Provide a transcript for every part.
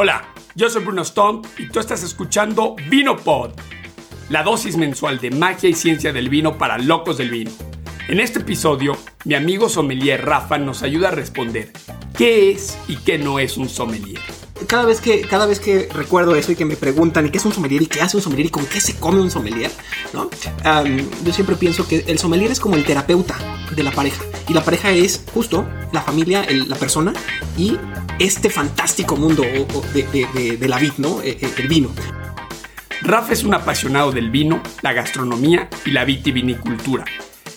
Hola, yo soy Bruno Stomp y tú estás escuchando VinoPod, la dosis mensual de magia y ciencia del vino para locos del vino. En este episodio, mi amigo sommelier Rafa nos ayuda a responder qué es y qué no es un sommelier. Cada vez que, cada vez que recuerdo eso y que me preguntan ¿y qué es un sommelier y qué hace un sommelier y con qué se come un sommelier? ¿no? yo siempre pienso que el sommelier es como el terapeuta de la pareja. Y la pareja es justo la familia, la persona y este fantástico mundo de, la vid, ¿no? E, e, el vino. Rafa es un apasionado del vino, la gastronomía y la vitivinicultura.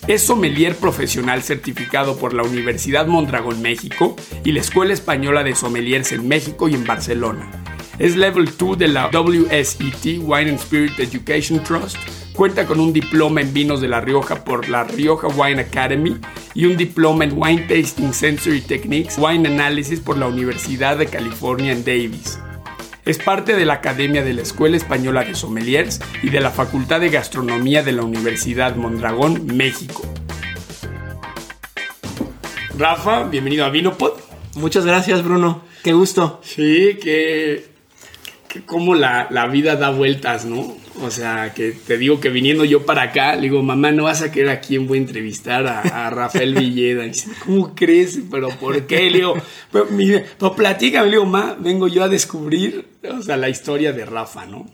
Es sommelier profesional certificado por la Universidad Mondragón México y la Escuela Española de Sommeliers en México y en Barcelona. Es level 2 de la WSET Wine and Spirit Education Trust. Cuenta con un diploma en vinos de La Rioja por la Rioja Wine Academy y un diploma en Wine Tasting Sensory Techniques Wine Analysis por la Universidad de California en Davis. Es parte de la Academia de la Escuela Española de Sommeliers y de la Facultad de Gastronomía de la Universidad Mondragón, México. Rafa, bienvenido a Vinopod. Muchas gracias, Bruno. Qué gusto. Sí, que, como la, la vida da vueltas, ¿no? O sea, que te digo que viniendo yo para acá, le digo, mamá, no vas a querer a quién voy a entrevistar a, Rafael Villeda. Dice, ¿cómo crees? ¿Pero por qué? Le digo, pero, pues platícame, le digo, ma, vengo yo a descubrir, o sea, la historia de Rafa, ¿no?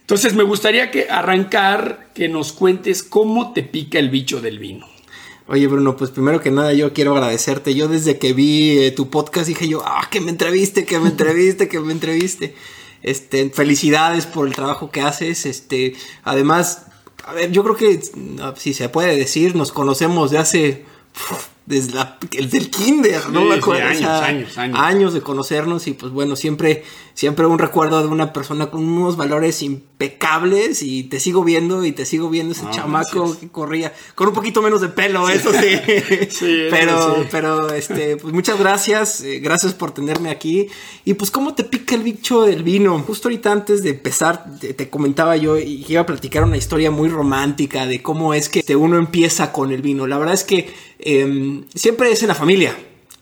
Entonces me gustaría que arrancar, que nos cuentes cómo te pica el bicho del vino. Oye Bruno, pues primero que nada yo quiero agradecerte. Yo desde que vi eh, tu podcast dije yo, ah, que me entreviste, que me entreviste, que me entreviste. Este, felicidades por el trabajo que haces. Este, además, a ver, yo creo que, si se puede decir, nos conocemos de hace desde el del kinder, ¿no? años, años, años. Años de conocernos y pues bueno, siempre, siempre un recuerdo de una persona con unos valores impecables y te sigo viendo y te sigo viendo ese chamaco que corría con un poquito menos de pelo, eso sí. sí pero, pero, este, pues muchas gracias, eh, gracias por tenerme aquí. Y pues cómo te pica el bicho del vino. Justo ahorita antes de empezar, te, comentaba yo y iba a platicar una historia muy romántica de cómo es que uno empieza con el vino. La verdad es que Em, siempre es en la familia.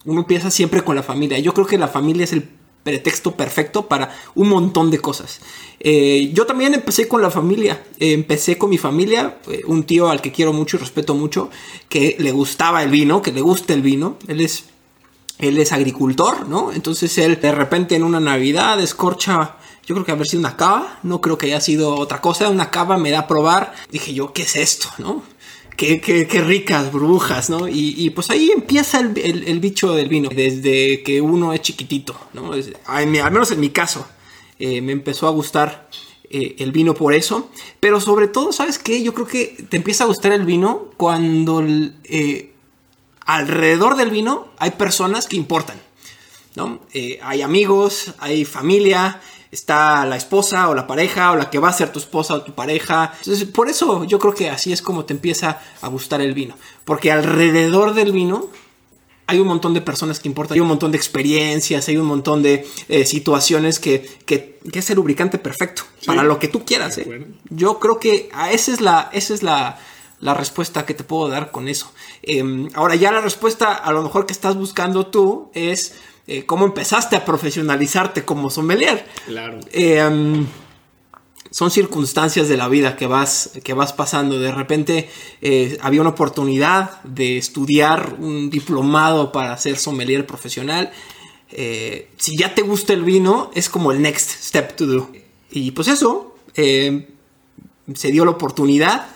Uno empieza siempre con la familia. Yo creo que la familia es el pretexto perfecto para un montón de cosas. Eh, yo también empecé con la familia, empecé con mi familia, eh, un tío al que quiero mucho y respeto mucho, que le gustaba el vino, que le gusta el vino, él es, él es agricultor, ¿no? Entonces él de repente en una Navidad escorcha, yo creo que haber sido una cava, no creo que haya sido otra cosa, una cava me da a probar, dije yo, ¿qué es esto, no? Qué, ricas brujas, ¿no? Y, pues ahí empieza el, bicho del vino, desde que uno es chiquitito, ¿no? al menos en mi caso, eh, me empezó a gustar eh, el vino por eso, pero sobre todo, ¿sabes qué? Yo creo que te empieza a gustar el vino cuando eh, alrededor del vino hay personas que importan, ¿no? hay amigos, hay familia, está la esposa o la pareja o la que va a ser tu esposa o tu pareja. Entonces, por eso yo creo que así es como te empieza a gustar el vino. Porque alrededor del vino hay un montón de personas que importan, hay un montón de experiencias, hay un montón de eh, situaciones que, que, es el lubricante perfecto para lo que tú quieras. ¿eh? Yo creo que esa es la, esa es la, respuesta que te puedo dar con eso. Em, ahora ya la respuesta a lo mejor que estás buscando tú es eh, cómo empezaste a profesionalizarte como sommelier. Claro. Eh, son circunstancias de la vida que vas, que vas pasando. De repente eh, había una oportunidad de estudiar un diplomado para ser sommelier profesional. si ya te gusta el vino, es como el next step to do. Y pues eso, se dio la oportunidad.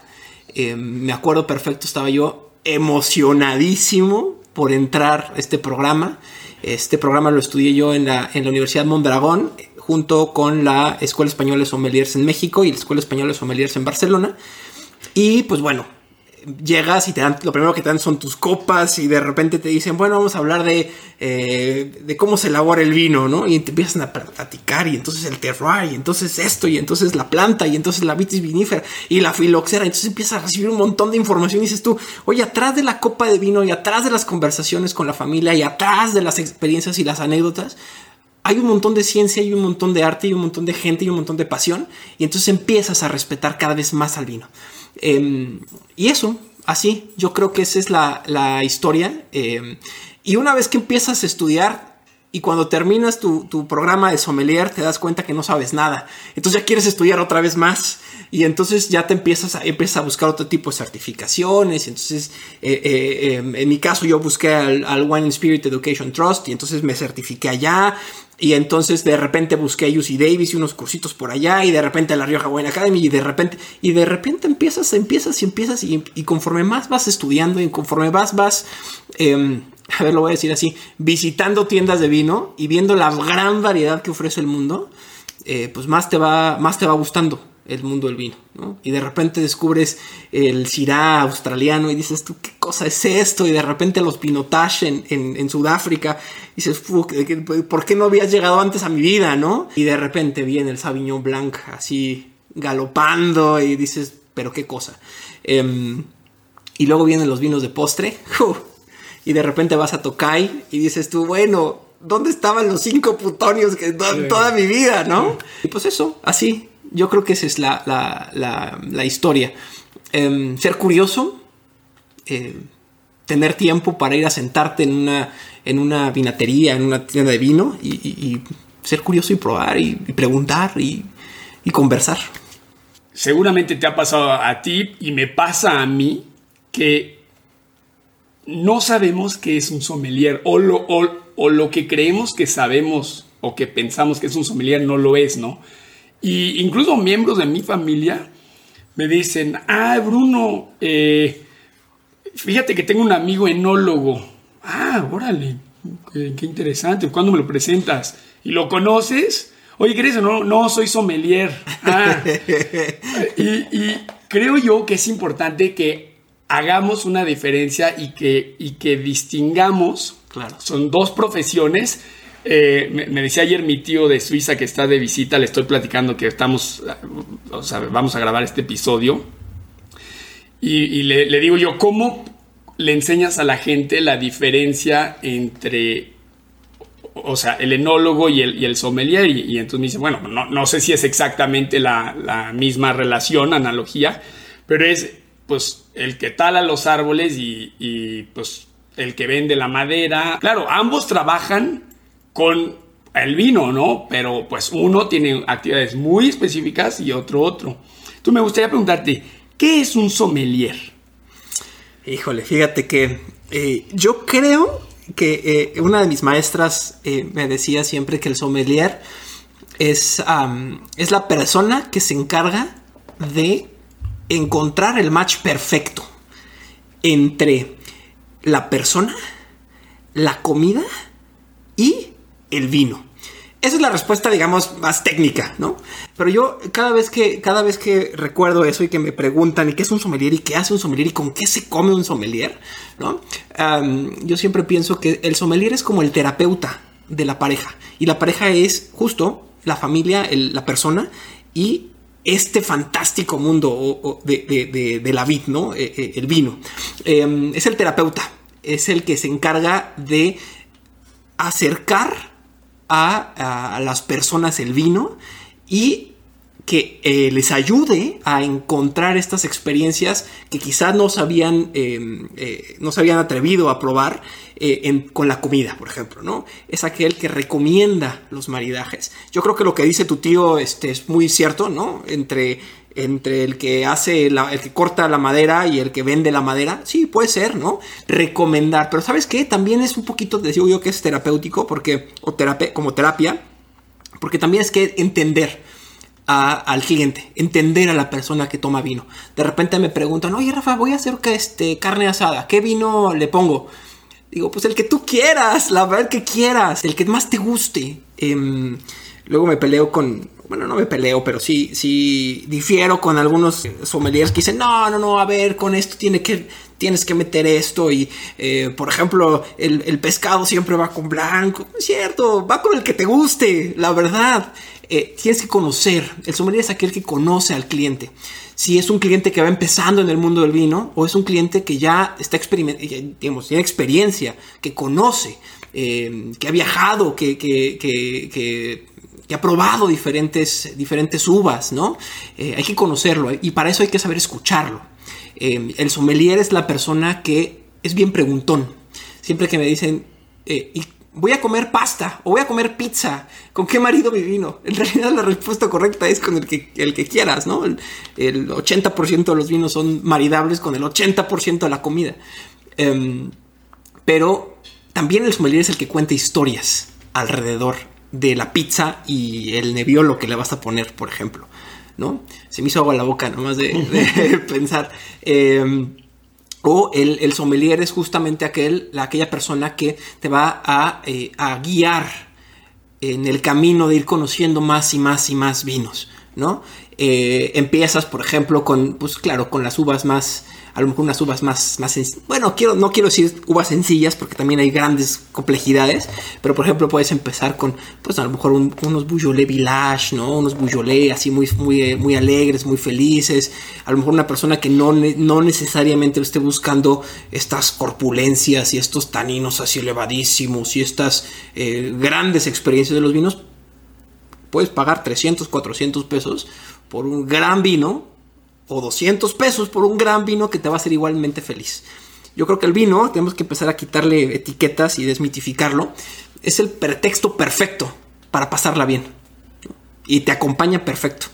me acuerdo perfecto, estaba yo emocionadísimo por entrar a este programa. Este programa lo estudié yo en la, en la Universidad Mondragón, junto con la Escuela Española de Sommeliers en México y la Escuela Española de Sommeliers en Barcelona. Y pues bueno, llegas y te dan, lo primero que te dan son tus copas y de repente te dicen, bueno, vamos a hablar de, eh, de cómo se elabora el vino, ¿no? Y te empiezan a platicar y entonces el terroir y entonces esto y entonces la planta y entonces la vitis vinífera y la filoxera. Entonces empiezas a recibir un montón de información y dices tú, oye, atrás de la copa de vino y atrás de las conversaciones con la familia y atrás de las experiencias y las anécdotas, hay un montón de ciencia y un montón de arte y un montón de gente y un montón de pasión y entonces empiezas a respetar cada vez más al vino. Em, y eso, así, yo creo que esa es la, historia. Em, y una vez que empiezas a estudiar, y cuando terminas tu, tu, programa de sommelier te das cuenta que no sabes nada. Entonces ya quieres estudiar otra vez más y entonces ya te empiezas a, empiezas a buscar otro tipo de certificaciones. Entonces, eh, eh, em, en mi caso yo busqué al, al, Wine Spirit Education Trust y entonces me certifiqué allá. Y entonces de repente busqué a UC Davis y unos cursitos por allá y de repente a la Rioja Wine Academy y de repente y de repente empiezas, empiezas y empiezas y, y conforme más vas estudiando y conforme vas vas eh, a ver, lo voy a decir así, visitando tiendas de vino y viendo la gran variedad que ofrece el mundo, eh, pues más te, va, más te va gustando el mundo del vino, ¿no? Y de repente descubres el Syrah australiano y dices, tú, ¿qué cosa es esto? Y de repente los Pinotage en, en, en Sudáfrica, y dices, ¿por qué no habías llegado antes a mi vida, no? Y de repente viene el Sauvignon Blanc así galopando y dices, pero qué cosa. Eh, y luego vienen los vinos de postre. Y de repente vas a Tokai y dices tú, bueno, ¿dónde estaban los cinco putonios que toda mi vida, no? Y pues eso, así, yo creo que esa es la, la, la, historia. Eh, ser curioso, eh, tener tiempo para ir a sentarte en una, en una vinatería, en una tienda de vino y, ser curioso y probar y, preguntar y, conversar. Seguramente te ha pasado a ti y me pasa a mí que no sabemos qué es un sommelier o lo, o lo, que creemos que sabemos o que pensamos que es un sommelier no lo es, ¿no? Y incluso miembros de mi familia me dicen, ah, Bruno, eh, fíjate que tengo un amigo enólogo. Ah, órale, qué, qué, interesante, ¿cuándo me lo presentas? ¿Y lo conoces? Oye, ¿qué eso? No, no, soy sommelier. Ah. y, y creo yo que es importante que hagamos una diferencia y que, y que distingamos. Claro. Son dos profesiones. Eh, me, decía ayer mi tío de Suiza que está de visita, le estoy platicando que estamos, vamos a grabar este episodio. Y, le, digo yo, ¿cómo le enseñas a la gente la diferencia entre, o sea, el enólogo y el, y el sommelier? Y, entonces me dice, bueno, no, no sé si es exactamente la, la misma relación, analogía, pero es pues el que tala los árboles y, y, pues el que vende la madera. Claro, ambos trabajan con el vino, ¿no? Pero pues uno tiene actividades muy específicas y otro otro. Tú me gustaría preguntarte, ¿qué es un sommelier? Híjole, fíjate que eh, yo creo que eh, una de mis maestras eh, me decía siempre que el sommelier es, es la persona que se encarga de encontrar el match perfecto entre la persona, la comida y el vino. Esa es la respuesta, digamos, más técnica, ¿no? Pero yo cada vez que, cada vez que recuerdo eso y que me preguntan, ¿y qué es un sommelier? ¿Y qué hace un sommelier? ¿Y con qué se come un sommelier? ¿No? Yo siempre pienso que el sommelier es como el terapeuta de la pareja. Y la pareja es justo la familia, la persona y este fantástico mundo de, la vid, ¿no? Eh, eh, el vino. Eh, es el terapeuta, es el que se encarga de acercar a, a las personas el vino y que eh, les ayude a encontrar estas experiencias que quizás no se habían, eh, eh, no se habían atrevido a probar eh, con la comida, por ejemplo, ¿no? Es aquel que recomienda los maridajes. Yo creo que lo que dice tu tío este, es muy cierto, ¿no? Entre, entre el que hace, la, el que corta la madera y el que vende la madera, sí, puede ser, ¿no? Recomendar, pero ¿sabes qué? También es un poquito, te digo yo que es terapéutico, porque, o terapia, como terapia, porque también es que entender al cliente, entender a la persona que toma vino. De repente me preguntan, oye Rafa, voy a hacer este, carne asada, ¿qué vino le pongo? Digo, pues el que tú quieras, la verdad que quieras, el que más te guste. Eh, luego me peleo con, bueno, no me peleo, pero sí, sí difiero con algunos sommeliers que dicen, no, no, no, a ver, con esto tiene que, tienes que meter esto y, eh, por ejemplo, el, el, pescado siempre va con blanco. Es cierto, va con el que te guste, la verdad. Eh, tienes que conocer, el sommelier es aquel que conoce al cliente. Si es un cliente que va empezando en el mundo del vino o es un cliente que ya está digamos, tiene experiencia, que conoce, eh, que ha viajado, que, que, que, que, ha probado diferentes, diferentes uvas, ¿no? Eh, hay que conocerlo y para eso hay que saber escucharlo. Eh, el sommelier es la persona que es bien preguntón. Siempre que me dicen, ¿y voy a comer pasta o voy a comer pizza. ¿Con qué marido mi vino? En realidad la respuesta correcta es con el que, el que quieras, ¿no? El, 80% de los vinos son maridables con el 80% de la comida. Em, pero también el sommelier es el que cuenta historias alrededor de la pizza y el neviolo que le vas a poner, por ejemplo, ¿no? Se me hizo agua la boca nomás de, de pensar. Em, o el, sommelier es justamente aquel, aquella persona que te va a, eh, a, guiar en el camino de ir conociendo más y más y más vinos, ¿no? Eh, empiezas, por ejemplo, con, pues claro, con las uvas más, a lo mejor unas uvas más, más bueno, quiero, no quiero decir uvas sencillas porque también hay grandes complejidades, pero por ejemplo puedes empezar con, pues a lo mejor unos Beaujolais Village, ¿no? Unos Beaujolais así muy, muy, muy alegres, muy felices, a lo mejor una persona que no, no necesariamente esté buscando estas corpulencias y estos taninos así elevadísimos y estas eh, grandes experiencias de los vinos, puedes pagar 300, 400 pesos por un gran vino o 200 pesos por un gran vino que te va a hacer igualmente feliz. Yo creo que el vino, tenemos que empezar a quitarle etiquetas y desmitificarlo, es el pretexto perfecto para pasarla bien. Y te acompaña perfecto,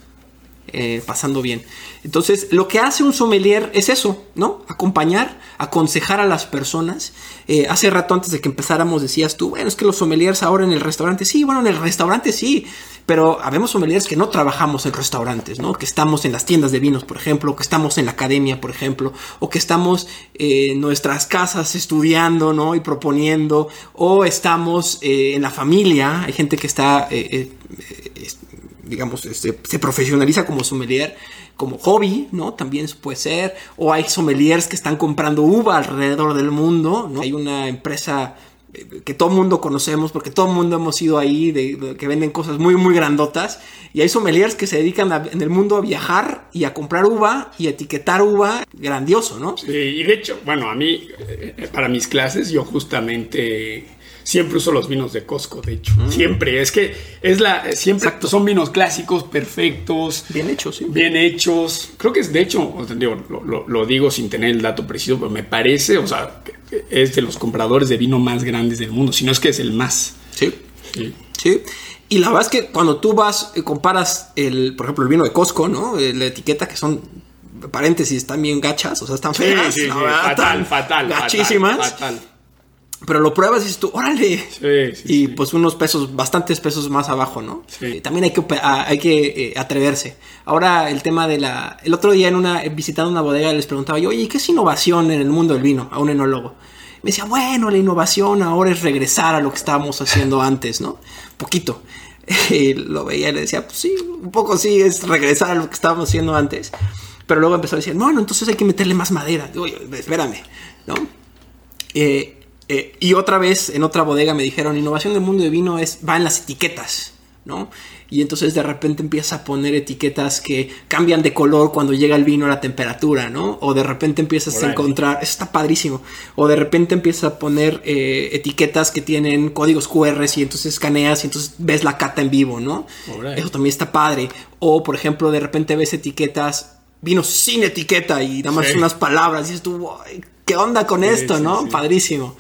eh, pasando bien. Entonces, lo que hace un sommelier es eso, ¿no? Acompañar, aconsejar a las personas. Eh, hace rato antes de que empezáramos decías tú, bueno, es que los sommeliers ahora en el restaurante, sí, bueno, en el restaurante sí, pero habemos sommeliers que no trabajamos en restaurantes, ¿no? Que estamos en las tiendas de vinos, por ejemplo, que estamos en la academia, por ejemplo, o que estamos en nuestras casas estudiando, ¿no? Y proponiendo, o estamos eh, en la familia, hay gente que está, eh, eh, digamos, este, se profesionaliza como sommelier como hobby, ¿no? También puede ser. O hay sommeliers que están comprando uva alrededor del mundo, ¿no? Hay una empresa que todo mundo conocemos, porque todo mundo hemos ido ahí, que venden cosas muy, muy grandotas. Y hay sommeliers que se dedican en el mundo a viajar y a comprar uva y etiquetar uva. Grandioso, ¿no? Sí, y de hecho, bueno, a mí, eh, para mis clases, yo justamente siempre uso los vinos de Costco, de hecho. Mm. Siempre. Es que es la. Siempre son vinos clásicos, perfectos. Bien hechos, sí. Bien hechos. Creo que es, de hecho, lo, digo sin tener el dato preciso, pero me parece, o sea, es de los compradores de vino más grandes del mundo. Si no es que es el más. Sí. Sí. Y la verdad es que cuando tú vas y comparas el, por ejemplo, el vino de Costco, ¿no? Eh, la etiqueta que son paréntesis, están bien gachas, o sea, están feas. Sí, fatal, fatal, gachísimas. fatal pero lo pruebas y dices tú, órale. Sí, sí, y pues unos pesos, bastantes pesos más abajo, ¿no? Sí. también hay que, hay que eh, atreverse. Ahora el tema de la... El otro día en una, visitando una bodega les preguntaba yo, oye, ¿qué es innovación en el mundo del vino? A un enólogo. Me decía, bueno, la innovación ahora es regresar a lo que estábamos haciendo antes, ¿no? Poquito. Y lo veía y le decía, pues sí, un poco sí, es regresar a lo que estábamos haciendo antes. Pero luego empezó a decir, bueno, entonces hay que meterle más madera. Oye, espérame, ¿no? Eh, eh, y otra vez, en otra bodega me dijeron, innovación del mundo de vino es, va en las etiquetas, ¿no? Y entonces de repente empieza a poner etiquetas que cambian de color cuando llega el vino a la temperatura, ¿no? O de repente empiezas a encontrar, eso está padrísimo, o de repente empiezas a poner eh, etiquetas que tienen códigos QR y entonces escaneas y entonces ves la cata en vivo, ¿no? Eso también está padre. O por ejemplo, de repente ves etiquetas, vinos sin etiqueta y nada más unas palabras y dices tú, ¿qué onda con esto, no? Padrísimo.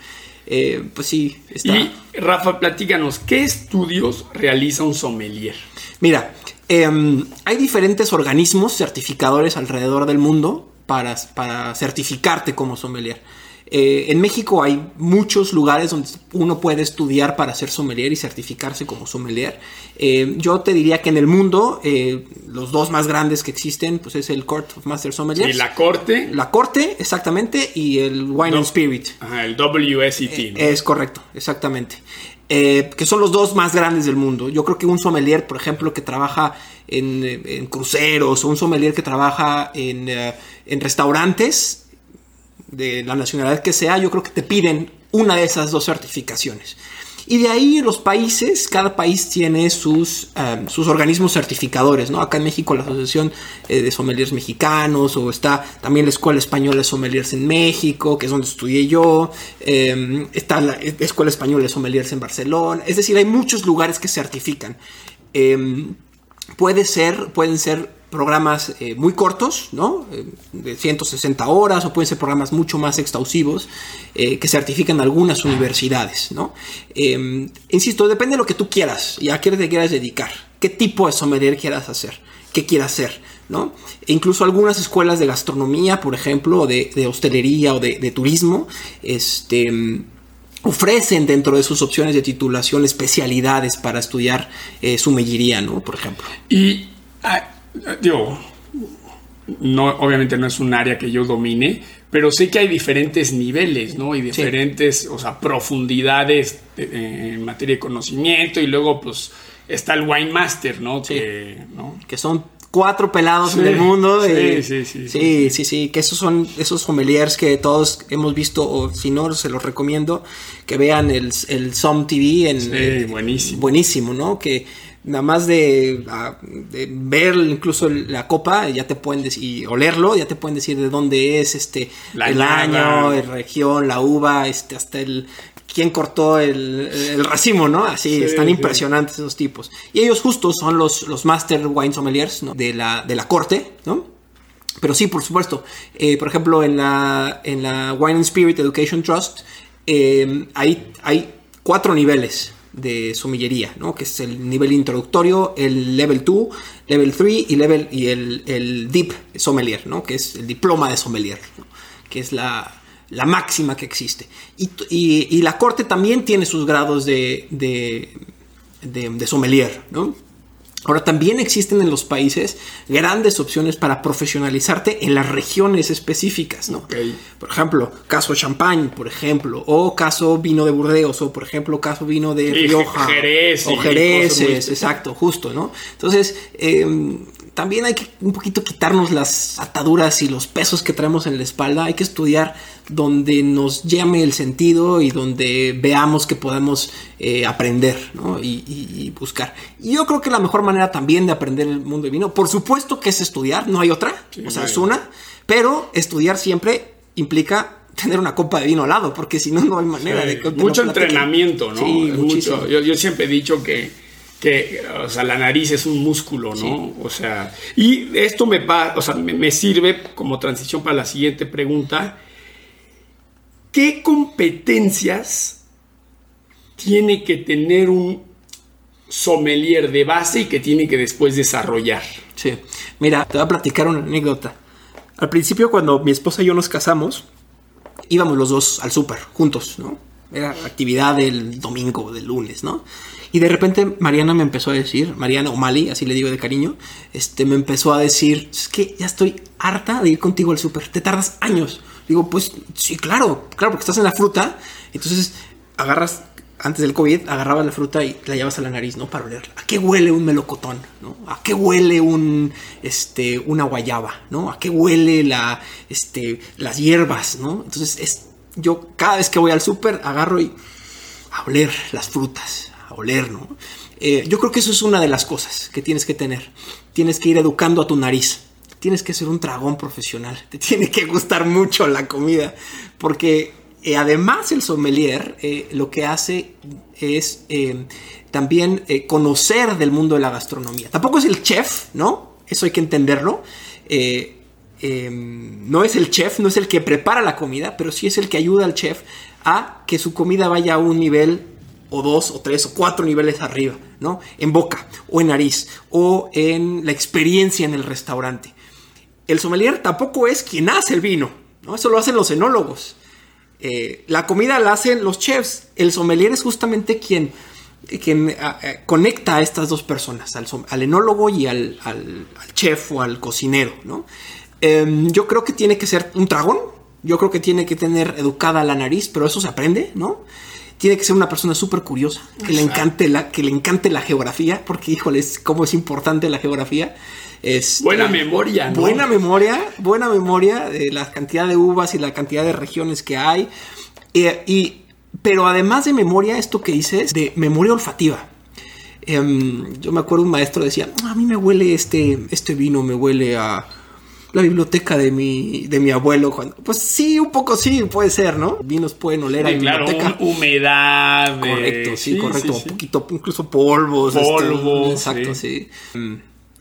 Eh, pues sí, está. Y Rafa, platícanos, ¿qué estudios realiza un sommelier? Mira, em, hay diferentes organismos certificadores alrededor del mundo para, para certificarte como sommelier. Eh, en México hay muchos lugares donde uno puede estudiar para ser sommelier y certificarse como sommelier. Eh, yo te diría que en el mundo eh, los dos más grandes que existen pues es el Court of Master Sommeliers. ¿Y la Corte? La Corte, exactamente, y el Wine and Spirit. Ajá, el WSET. Es correcto, exactamente. que son los dos más grandes del mundo. Yo creo que un sommelier, por ejemplo, que trabaja en, cruceros o un sommelier que trabaja en, en restaurantes, de la nacionalidad que sea, yo creo que te piden una de esas dos certificaciones. Y de ahí los países, cada país tiene sus, em, sus organismos certificadores, ¿no? Acá en México la Asociación eh, de Sommeliers Mexicanos, o está también la Escuela Española de Sommeliers en México, que es donde estudié yo, em, está la Escuela Española de Sommeliers en Barcelona, es decir, hay muchos lugares que certifican. Em, puede ser, pueden ser programas eh, muy cortos, ¿no? Eh, de 160 horas o pueden ser programas mucho más exhaustivos eh, que certifican algunas universidades, ¿no? Em, insisto, depende de lo que tú quieras y a qué te quieras dedicar, qué tipo de sommelier quieras hacer, qué quieras hacer, ¿no? E incluso algunas escuelas de gastronomía, por ejemplo, o de, hostelería o de, turismo, este ofrecen dentro de sus opciones de titulación especialidades para estudiar eh, ¿no? Por ejemplo. Y, ah, digo, no, obviamente no es un área que yo domine, pero sé que hay diferentes niveles, ¿no? Y diferentes, o sea, profundidades en materia de conocimiento y luego, pues, está el Wine Master, ¿no? Que, ¿no? que son cuatro pelados en el mundo. Sí, sí, sí, sí, sí, sí, que esos son esos sommeliers que todos hemos visto, o si no, se los recomiendo, que vean el, el SOM TV. En, sí, buenísimo. Buenísimo, ¿no? Que nada más de, ver incluso la copa, ya te pueden decir, olerlo, ya te pueden decir de dónde es, este, el año, la región, la uva, este, hasta el, quién cortó el, racimo, ¿no? Así, están impresionantes esos tipos. Y ellos justos son los, los Master Wine Sommeliers de, la, de la corte, ¿no? Pero sí, por supuesto. Eh, por ejemplo, en la, en la Wine and Spirit Education Trust eh, hay, hay cuatro niveles de somillería, ¿no? Que es el nivel introductorio, el level 2, level 3 y, level, y el, el deep sommelier, ¿no? Que es el diploma de sommelier. Que es la, la máxima que existe. Y, la corte también tiene sus grados de, de, de, sommelier, ¿no? Ahora también existen en los países grandes opciones para profesionalizarte en las regiones específicas, ¿no? Por ejemplo, caso champán, por ejemplo, o caso vino de Burdeos, o por ejemplo, caso vino de Rioja. Jerez, o Jerez, exacto, justo, ¿no? Entonces, eh, también hay que un poquito quitarnos las ataduras y los pesos que traemos en la espalda. Hay que estudiar donde nos llame el sentido y donde veamos que podemos eh, aprender y, buscar. Y yo creo que la mejor manera también de aprender el mundo del vino, por supuesto que es estudiar, no hay otra, o sea, es una, pero estudiar siempre implica tener una copa de vino al lado, porque si no, no hay manera de que... Mucho entrenamiento, ¿no? Sí, mucho. yo siempre he dicho que que, o sea, la nariz es un músculo, ¿no? O sea, y esto me va, o sea, me, sirve como transición para la siguiente pregunta. ¿Qué competencias tiene que tener un sommelier de base y que tiene que después desarrollar? Sí, mira, te voy a platicar una anécdota. Al principio, cuando mi esposa y yo nos casamos, íbamos los dos al súper juntos, ¿no? Era actividad del domingo, del lunes, ¿no? Y de repente Mariana me empezó a decir, Mariana o Mali, así le digo de cariño, este, me empezó a decir, es que ya estoy harta de ir contigo al súper, te tardas años. Digo, pues sí, claro, claro, porque estás en la fruta, entonces agarras, antes del COVID, agarrabas la fruta y la llevas a la nariz, ¿no? Para olerla. ¿A qué huele un melocotón? ¿no? ¿A qué huele un, este, una guayaba? ¿no? ¿A qué huele la, este, las hierbas? ¿no? Entonces, es, yo cada vez que voy al súper, agarro y a oler las frutas, oler, ¿no? Eh, yo creo que eso es una de las cosas que tienes que tener. Tienes que ir educando a tu nariz. Tienes que ser un dragón profesional. Te tiene que gustar mucho la comida. Porque eh, además el sommelier eh, lo que hace es también conocer del mundo de la gastronomía. Tampoco es el chef, ¿no? Eso hay que entenderlo. no es el chef, no es el que prepara la comida, pero sí es el que ayuda al chef a que su comida vaya a un nivel o dos o tres o cuatro niveles arriba, ¿no? En boca o en nariz o en la experiencia en el restaurante. El sommelier tampoco es quien hace el vino, ¿no? Eso lo hacen los enólogos. Eh, la comida la hacen los chefs. El sommelier es justamente quien, quien conecta a estas dos personas, al, enólogo y al, chef o al cocinero, ¿no? Em, yo creo que tiene que ser un dragón. Yo creo que tiene que tener educada la nariz, pero eso se aprende, ¿no? Tiene que ser una persona súper curiosa, que le, encante la, que le encante la geografía, porque híjoles, cómo es importante la geografía. Es, buena memoria, ¿no? Buena memoria, buena memoria de la cantidad de uvas y la cantidad de regiones que hay. Eh, y, pero además de memoria, esto que dices, de memoria olfativa. Em, yo me acuerdo un maestro decía, a mí me huele este, este vino, me huele a la biblioteca de mi, de mi abuelo. Cuando, pues sí, un poco sí, puede ser, ¿no? Vinos pueden oler a biblioteca. humedad. Correcto, sí, correcto. un poquito, incluso polvos. Polvo. exacto, sí. Mm,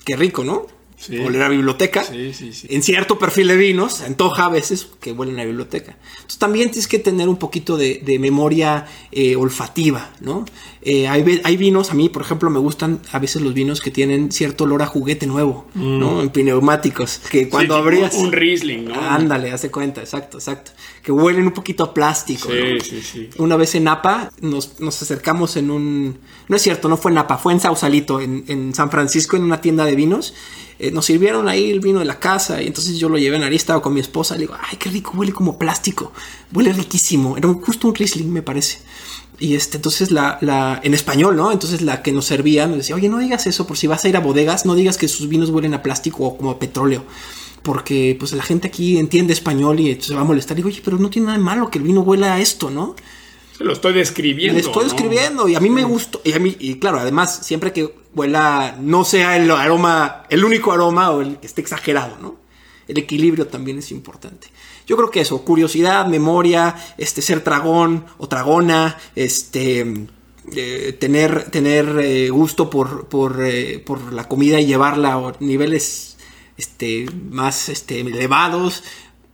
qué rico, ¿no? Oler a biblioteca. En cierto perfil de vinos, antoja a veces que huelen a biblioteca. Entonces también tienes que tener un poquito de, memoria eh, olfativa, ¿no? Eh, hay, vinos, a mí por ejemplo me gustan a veces los vinos que tienen cierto olor a juguete nuevo, ¿no? Mm. En pneumáticos, que cuando abrías... Un Riesling, ¿no? Ándale, hace cuenta, exacto, exacto. Que huelen un poquito a plástico. Sí, sí, sí. Una vez en Napa nos, nos, acercamos en un... No es cierto, no fue en Napa, fue en Sausalito, en, en San Francisco, en una tienda de vinos eh, nos sirvieron ahí el vino de la casa y entonces yo lo llevé en estaba con mi esposa le digo, ay, qué rico, huele como plástico, huele riquísimo, era justo un Riesling me parece. Y este, entonces la, la, en español, ¿no? Entonces la que nos servía nos decía, oye, no digas eso, por si vas a ir a bodegas, no digas que sus vinos huelen a plástico o como a petróleo. Porque pues la gente aquí entiende español y se va a molestar. Digo, oye, pero no tiene nada de malo que el vino huela a esto, ¿no? Se lo estoy describiendo. lo estoy describiendo y a mí me gustó. Y a mí, y claro, además, siempre que huela, no sea el aroma, el único aroma o el que esté exagerado, ¿no? El equilibrio también es importante. Yo creo que eso, curiosidad, memoria, este, ser dragón o dragona, este, eh, tener, tener eh, gusto por, por, eh, por, la comida y llevarla a niveles este, más este, elevados.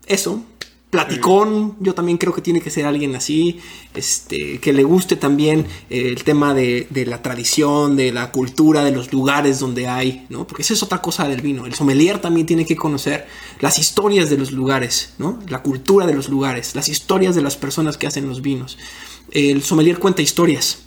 Eso, platicón, yo también creo que tiene que ser alguien así, este, que le guste también eh, el tema de, la tradición, de la cultura, de los lugares donde hay, ¿no? Porque esa es otra cosa del vino. El sommelier también tiene que conocer las historias de los lugares, ¿no? La cultura de los lugares, las historias de las personas que hacen los vinos. El sommelier cuenta historias.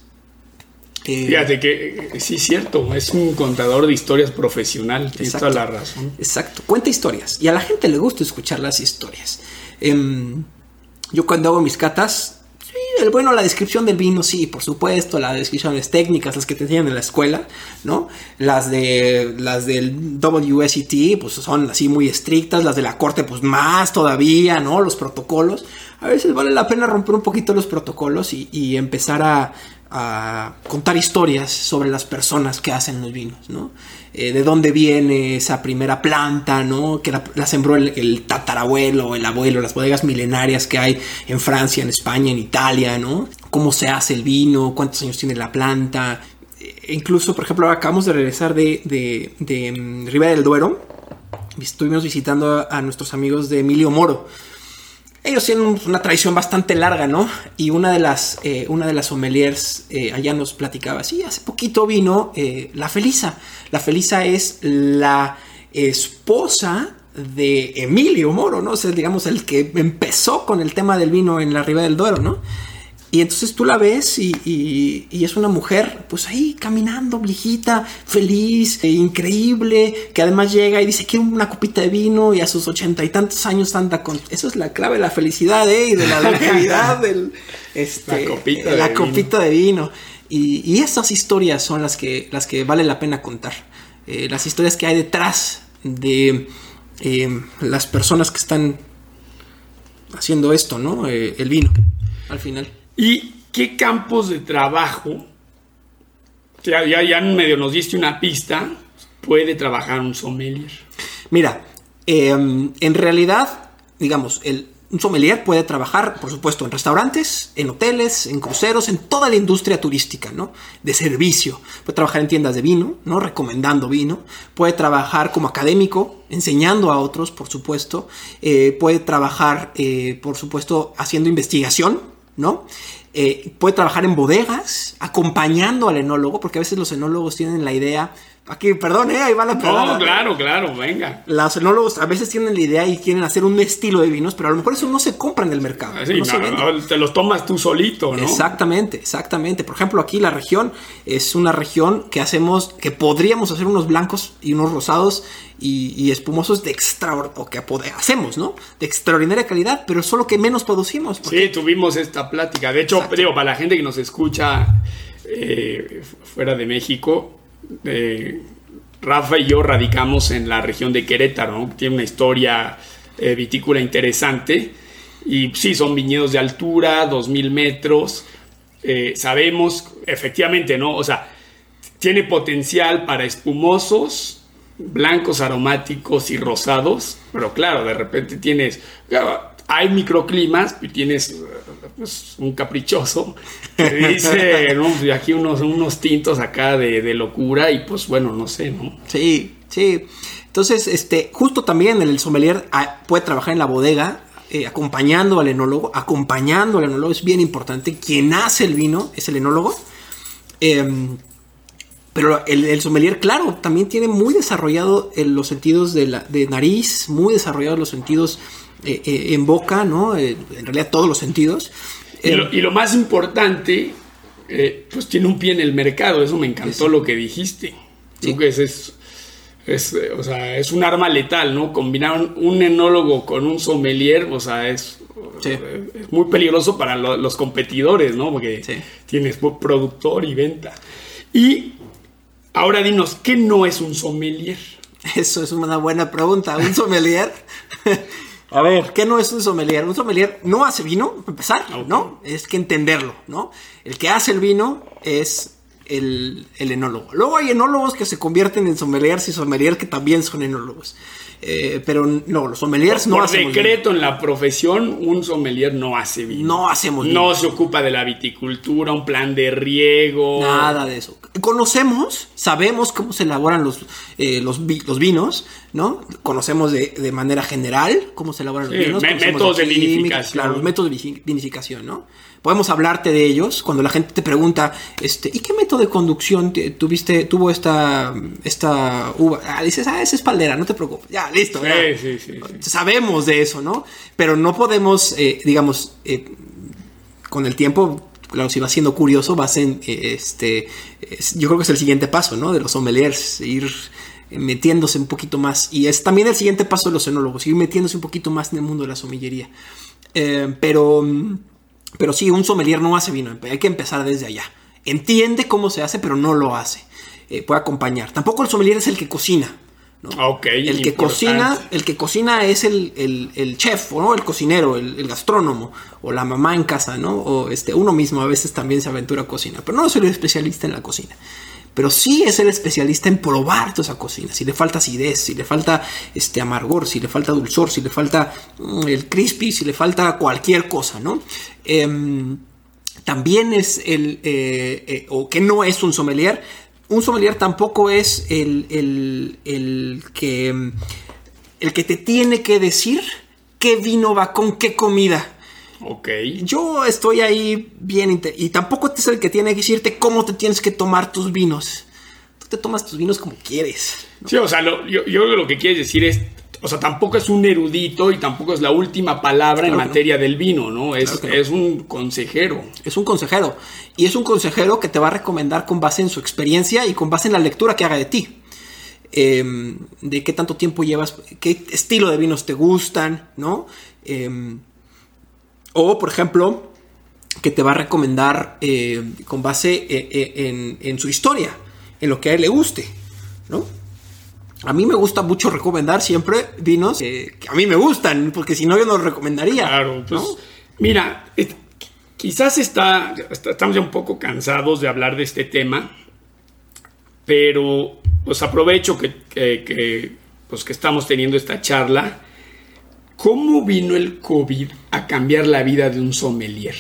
Eh, Fíjate que eh, sí es cierto, es un contador de historias profesional, tienes toda la razón. Exacto, cuenta historias y a la gente le gusta escuchar las historias. Em, yo cuando hago mis catas, sí, bueno, la descripción del vino, sí, por supuesto, las descripciones técnicas, las que te enseñan en la escuela, ¿no? Las de las del WSET, pues son así muy estrictas, las de la corte, pues más todavía, ¿no? Los protocolos. A veces vale la pena romper un poquito los protocolos y empezar a, a contar historias sobre las personas que hacen los vinos, ¿no? Eh, de dónde viene esa primera planta, ¿no? Que la, sembró el, tatarabuelo, el abuelo, las bodegas milenarias que hay en Francia, en España, en Italia, ¿no? Cómo se hace el vino, cuántos años tiene la planta. E incluso, por ejemplo, acabamos de regresar de, de, mm, Ribera del Duero. Estuvimos visitando a nuestros amigos de Emilio Moro ellos tienen una tradición bastante larga, ¿no? Y una de las, eh, una de las sommeliers eh, allá nos platicaba, sí, hace poquito vino eh, la Felisa. La Felisa es la esposa de Emilio Moro, ¿no? O digamos, el que empezó con el tema del vino en la Ribera del Duero, ¿no? Y entonces tú la ves y, es una mujer, pues ahí caminando, viejita, feliz, e increíble, que además llega y dice, quiero una copita de vino y a sus ochenta y tantos años anda con... Eso es la clave de la felicidad, ¿eh? Y de la longevidad del... Este, la copita, de, la vino. copita de vino. Y, esas historias son las que, las que vale la pena contar. Eh, las historias que hay detrás de eh, las personas que están haciendo esto, ¿no? Eh, el vino, al final. ¿Y qué campos de trabajo, ya, ya, ya medio nos diste una pista, puede trabajar un sommelier? Mira, em, en realidad, digamos, el, un sommelier puede trabajar, por supuesto, en restaurantes, en hoteles, en cruceros, en toda la industria turística, ¿no? De servicio. Puede trabajar en tiendas de vino, ¿no? Recomendando vino. Puede trabajar como académico, enseñando a otros, por supuesto. Eh, puede trabajar, eh, por supuesto, haciendo investigación, ¿no? Eh, puede trabajar en bodegas, acompañando al enólogo, porque a veces los enólogos tienen la idea. Aquí, perdón, ¿eh? ahí va la No, claro, claro, venga. Los enólogos a veces tienen la idea y quieren hacer un estilo de vinos, pero a lo mejor eso no se compra en el mercado. no te los tomas tú solito, ¿no? Exactamente, exactamente. Por ejemplo, aquí la región es una región que hacemos, que podríamos hacer unos blancos y unos rosados y, espumosos de extraordinaria, que hacemos, ¿no? De extraordinaria calidad, pero solo que menos producimos. Sí, tuvimos esta plática. De hecho, digo, para la gente que nos escucha eh, fuera de México, eh, Rafa y yo radicamos en la región de Querétaro, ¿no? Tiene una historia eh, vitícola interesante. Y sí, son viñedos de altura, 2000 metros. sabemos, efectivamente, ¿no? O sea, tiene potencial para espumosos, blancos aromáticos y rosados, pero claro, de repente tienes, hay microclimas y tienes pues, un caprichoso que dice, no, pues, aquí unos, unos tintos acá de, locura y pues bueno, no sé, ¿no? Sí, sí. Entonces, este, justo también el sommelier ah, puede trabajar en la bodega eh, acompañando al enólogo, acompañando al enólogo, es bien importante. Quien hace el vino es el enólogo. Em, pero el, sommelier, claro, también tiene muy desarrollado los sentidos de, la, de nariz, muy desarrollados los sentidos eh, eh, en boca, ¿no? en realidad todos los sentidos. Y lo, más importante, pues tiene un pie en el mercado, eso me encantó lo que dijiste. Sí. que es, es, o sea, es un arma letal, ¿no? Combinar un, enólogo con un sommelier, o sea, es, muy peligroso para los competidores, ¿no? Porque tienes productor y venta. Y ahora dinos, ¿qué no es un sommelier? Eso es una buena pregunta. ¿Un sommelier? A ver, ¿qué no es un sommelier? Un sommelier no hace vino, para empezar, ¿no? Es que entenderlo, ¿no? El que hace el vino es el, enólogo. Luego hay enólogos que se convierten en sommeliers y sommeliers que también son enólogos. Eh, pero no, los sommeliers no Por decreto en la profesión, un sommelier no hace vino. No hacemos vino. No se ocupa de la viticultura, un plan de riego. Nada de eso. Conocemos, sabemos cómo se elaboran los, eh, los, los, vinos, ¿no? Conocemos de, manera general cómo se elaboran los vinos. métodos de, vinificación. Claro, los métodos de vinificación, ¿no? podemos hablarte de ellos cuando la gente te pregunta, este, ¿y qué método de conducción tuviste, tuvo esta, esta uva? Ah, dices, ah, es espaldera, no te preocupes. Ya, listo. Sí, sí, sí, Sabemos de eso, ¿no? Pero no podemos, eh, digamos, eh, con el tiempo, claro, si vas siendo curioso, vas en, eh, este, yo creo que es el siguiente paso, ¿no? De los sommeliers, ir metiéndose un poquito más. Y es también el siguiente paso de los enólogos, ir metiéndose un poquito más en el mundo de la somillería. pero pero sí, un sommelier no hace vino, hay que empezar desde allá. Entiende cómo se hace, pero no lo hace. Eh, puede acompañar. Tampoco el sommelier es el que cocina. ¿no? Ah, el que cocina, el que cocina es el, el, chef, ¿no? El cocinero, el, gastrónomo, o la mamá en casa, ¿no? O este, uno mismo a veces también se aventura a cocina. Pero no soy el especialista en la cocina pero sí es el especialista en probar toda esa cocina. Si le falta acidez, si le falta este amargor, si le falta dulzor, si le falta mm, el crispy, si le falta cualquier cosa, ¿no? Em, también es el, eh, eh, o que no es un sommelier. Un sommelier tampoco es el, el, el que, el que te tiene que decir qué vino va con qué comida. Ok. Yo estoy ahí bien. Y tampoco es el que tiene que decirte cómo te tienes que tomar tus vinos. Tú te tomas tus vinos como quieres. Sí, o sea, yo, yo lo que quieres decir es o sea, tampoco es un erudito y tampoco es la última palabra en materia del vino, ¿no? Es, es, un consejero. Es un consejero. Y es un consejero que te va a recomendar con base en su experiencia y con base en la lectura que haga de ti. Em, de qué tanto tiempo llevas, qué estilo de vinos te gustan, ¿no? Em, o, por ejemplo, que te va a recomendar eh, con base eh, eh, en, su historia, en lo que a él le guste, ¿no? A mí me gusta mucho recomendar siempre vinos que a mí me gustan, porque si no yo no los recomendaría. Claro, pues mira, quizás está, estamos ya un poco cansados de hablar de este tema, pero pues aprovecho que, que, pues, que estamos teniendo esta charla ¿Cómo vino el COVID a cambiar la vida de un sommelier?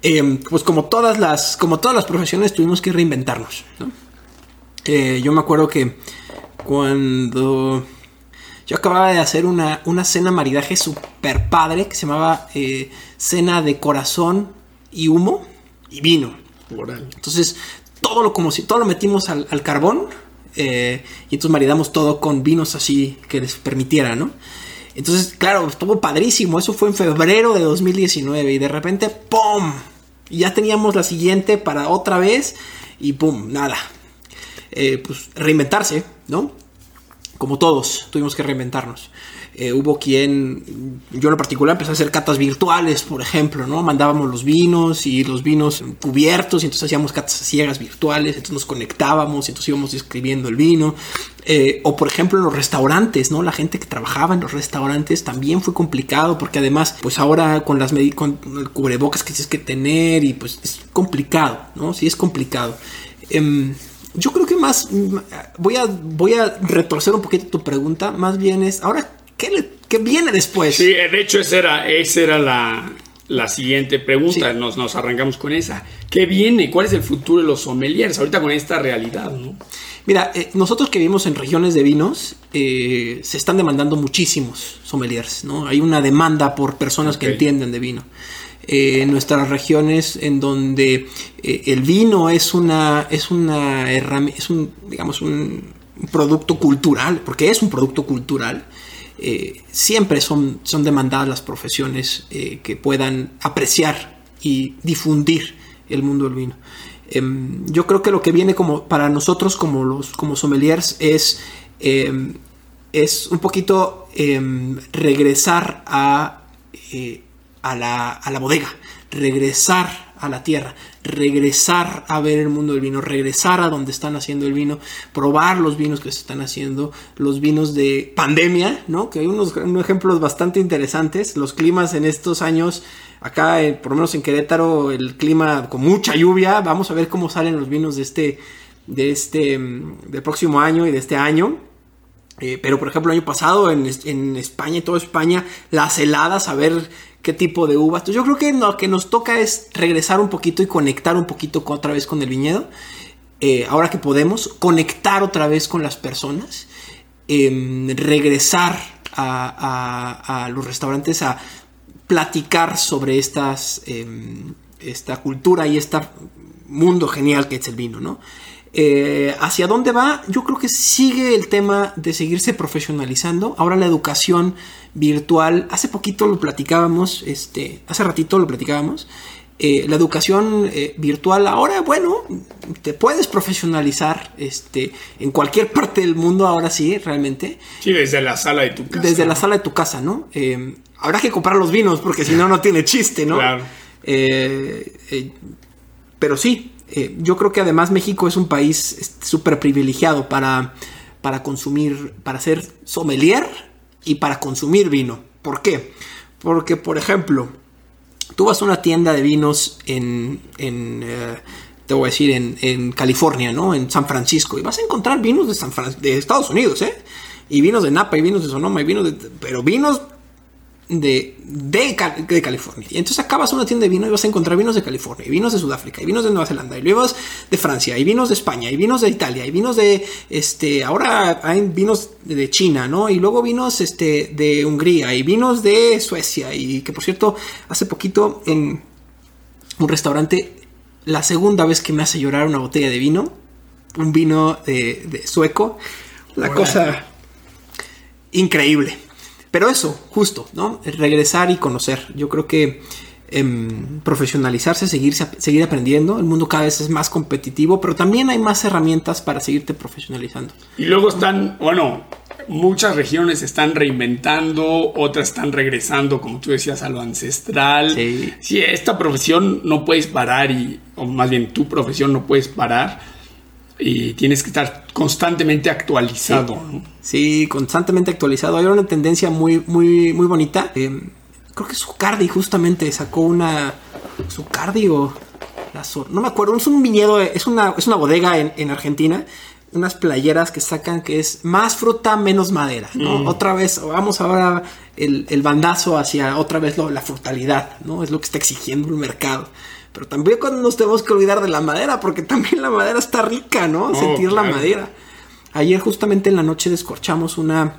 Em, pues como todas las, como todas las profesiones tuvimos que reinventarnos. Eh, yo me acuerdo que cuando yo acababa de hacer una, una cena maridaje super padre que se llamaba eh, cena de corazón y humo y vino. Entonces todo lo como si todo lo metimos al, carbón eh, y entonces maridamos todo con vinos así que les permitiera, ¿no? Entonces, claro, estuvo padrísimo. Eso fue en febrero de 2019 y de repente, ¡pum! ya teníamos la siguiente para otra vez y ¡pum! Nada. Eh, pues reinventarse, ¿no? Como todos, tuvimos que reinventarnos. Eh, hubo quien, yo en particular, empecé a hacer catas virtuales, por ejemplo, ¿no? Mandábamos los vinos y los vinos cubiertos y entonces hacíamos catas ciegas virtuales, entonces nos conectábamos y entonces íbamos escribiendo el vino. Eh, o por ejemplo en los restaurantes, ¿no? La gente que trabajaba en los restaurantes también fue complicado porque además, pues ahora con las con el cubrebocas que tienes que tener y pues es complicado, ¿no? Sí es complicado. Em, yo creo que más voy a voy a retorcer un poquito tu pregunta, más bien es ahora ¿Qué, viene después? Sí, de hecho esa era, esa era la, siguiente pregunta. Nos, nos arrancamos con esa. ¿Qué viene? ¿Cuál es el futuro de los sommeliers ahorita con esta realidad? ¿no? Mira, eh, nosotros que vivimos en regiones de vinos, eh, se están demandando muchísimos sommeliers, ¿no? Hay una demanda por personas que entienden de vino. Eh, en nuestras regiones en donde el vino es una, es una herramienta, es un, digamos, un producto cultural, porque es un producto cultural, siempre son, son demandadas las profesiones que puedan apreciar y difundir el mundo del vino. Em, yo creo que lo que viene como para nosotros como los como sommeliers es em, es un poquito em, regresar a, eh, a, la, a la bodega, regresar a la tierra, regresar a ver el mundo del vino, regresar a donde están haciendo el vino, probar los vinos que se están haciendo, los vinos de pandemia, ¿no? Que hay unos, ejemplos bastante interesantes. Los climas en estos años Acá, eh, por lo menos en Querétaro, el clima con mucha lluvia. Vamos a ver cómo salen los vinos de este, de este, mm, del próximo año y de este año. Eh, pero, por ejemplo, el año pasado en, España y toda España, las heladas, a ver qué tipo de uvas. Yo creo que lo que nos toca es regresar un poquito y conectar un poquito otra vez con el viñedo. Eh, ahora que podemos, conectar otra vez con las personas. Em, regresar a, los restaurantes a platicar sobre em, esta cultura y este mundo genial que es el vino, ¿no? Eh, ¿Hacia dónde va? Yo creo que sigue el tema de seguirse profesionalizando. Ahora la educación virtual, hace poquito lo platicábamos, este, hace ratito lo platicábamos. Eh, la educación eh, virtual ahora, bueno, te puedes profesionalizar este, en cualquier parte del mundo, ahora sí, realmente. Sí, desde la sala de tu casa. Desde la sala de tu casa, ¿no? Em, habrá que comprar los vinos porque si no, no tiene chiste, ¿no? Claro. Eh, eh, pero sí, eh, yo creo que además México es un país súper privilegiado para, para consumir, para ser sommelier y para consumir vino. ¿Por qué? Porque, por ejemplo, tú vas a una tienda de vinos en, en te voy a decir, en, en, California, ¿no? En San Francisco, y vas a encontrar vinos de, San de Estados Unidos, ¿eh? Y vinos de Napa, y vinos de Sonoma, y vinos de... Pero vinos de, de, California. Y entonces acabas una tienda de vino y vas a encontrar vinos de California, y vinos de Sudáfrica, y vinos de Nueva Zelanda, y vinos de Francia, y vinos de España, y vinos de Italia, y vinos de, este, ahora hay vinos de China, ¿no? Y luego vinos, este, de Hungría, y vinos de Suecia, y que por cierto, hace poquito en un restaurante, la segunda vez que me hace llorar una botella de vino, un vino de, sueco, la cosa increíble. Pero eso, justo, ¿no? Regresar y conocer. Yo creo que em, profesionalizarse, seguir, seguir aprendiendo. El mundo cada vez es más competitivo, pero también hay más herramientas para seguirte profesionalizando. Y luego están, bueno, muchas regiones están reinventando, otras están regresando, como tú decías, a lo ancestral. Sí. sí, esta profesión no puedes parar y, o más bien tu profesión no puedes parar y tienes que estar constantemente actualizado. Sí, constantemente actualizado. Hay una tendencia muy, muy, muy bonita. Eh, creo que Zucardi justamente sacó una. Zucardi o. no me acuerdo. Es un viñedo, es una, es una bodega en, Argentina. Unas playeras que sacan que es más fruta, menos madera. Mm. Otra vez, vamos ahora el, el bandazo hacia otra vez la frutalidad, ¿no? Es lo que está exigiendo el mercado. Pero también cuando nos tenemos que olvidar de la madera, porque también la madera está rica, ¿no? Oh, Sentir la madera. Ayer justamente en la noche descorchamos una,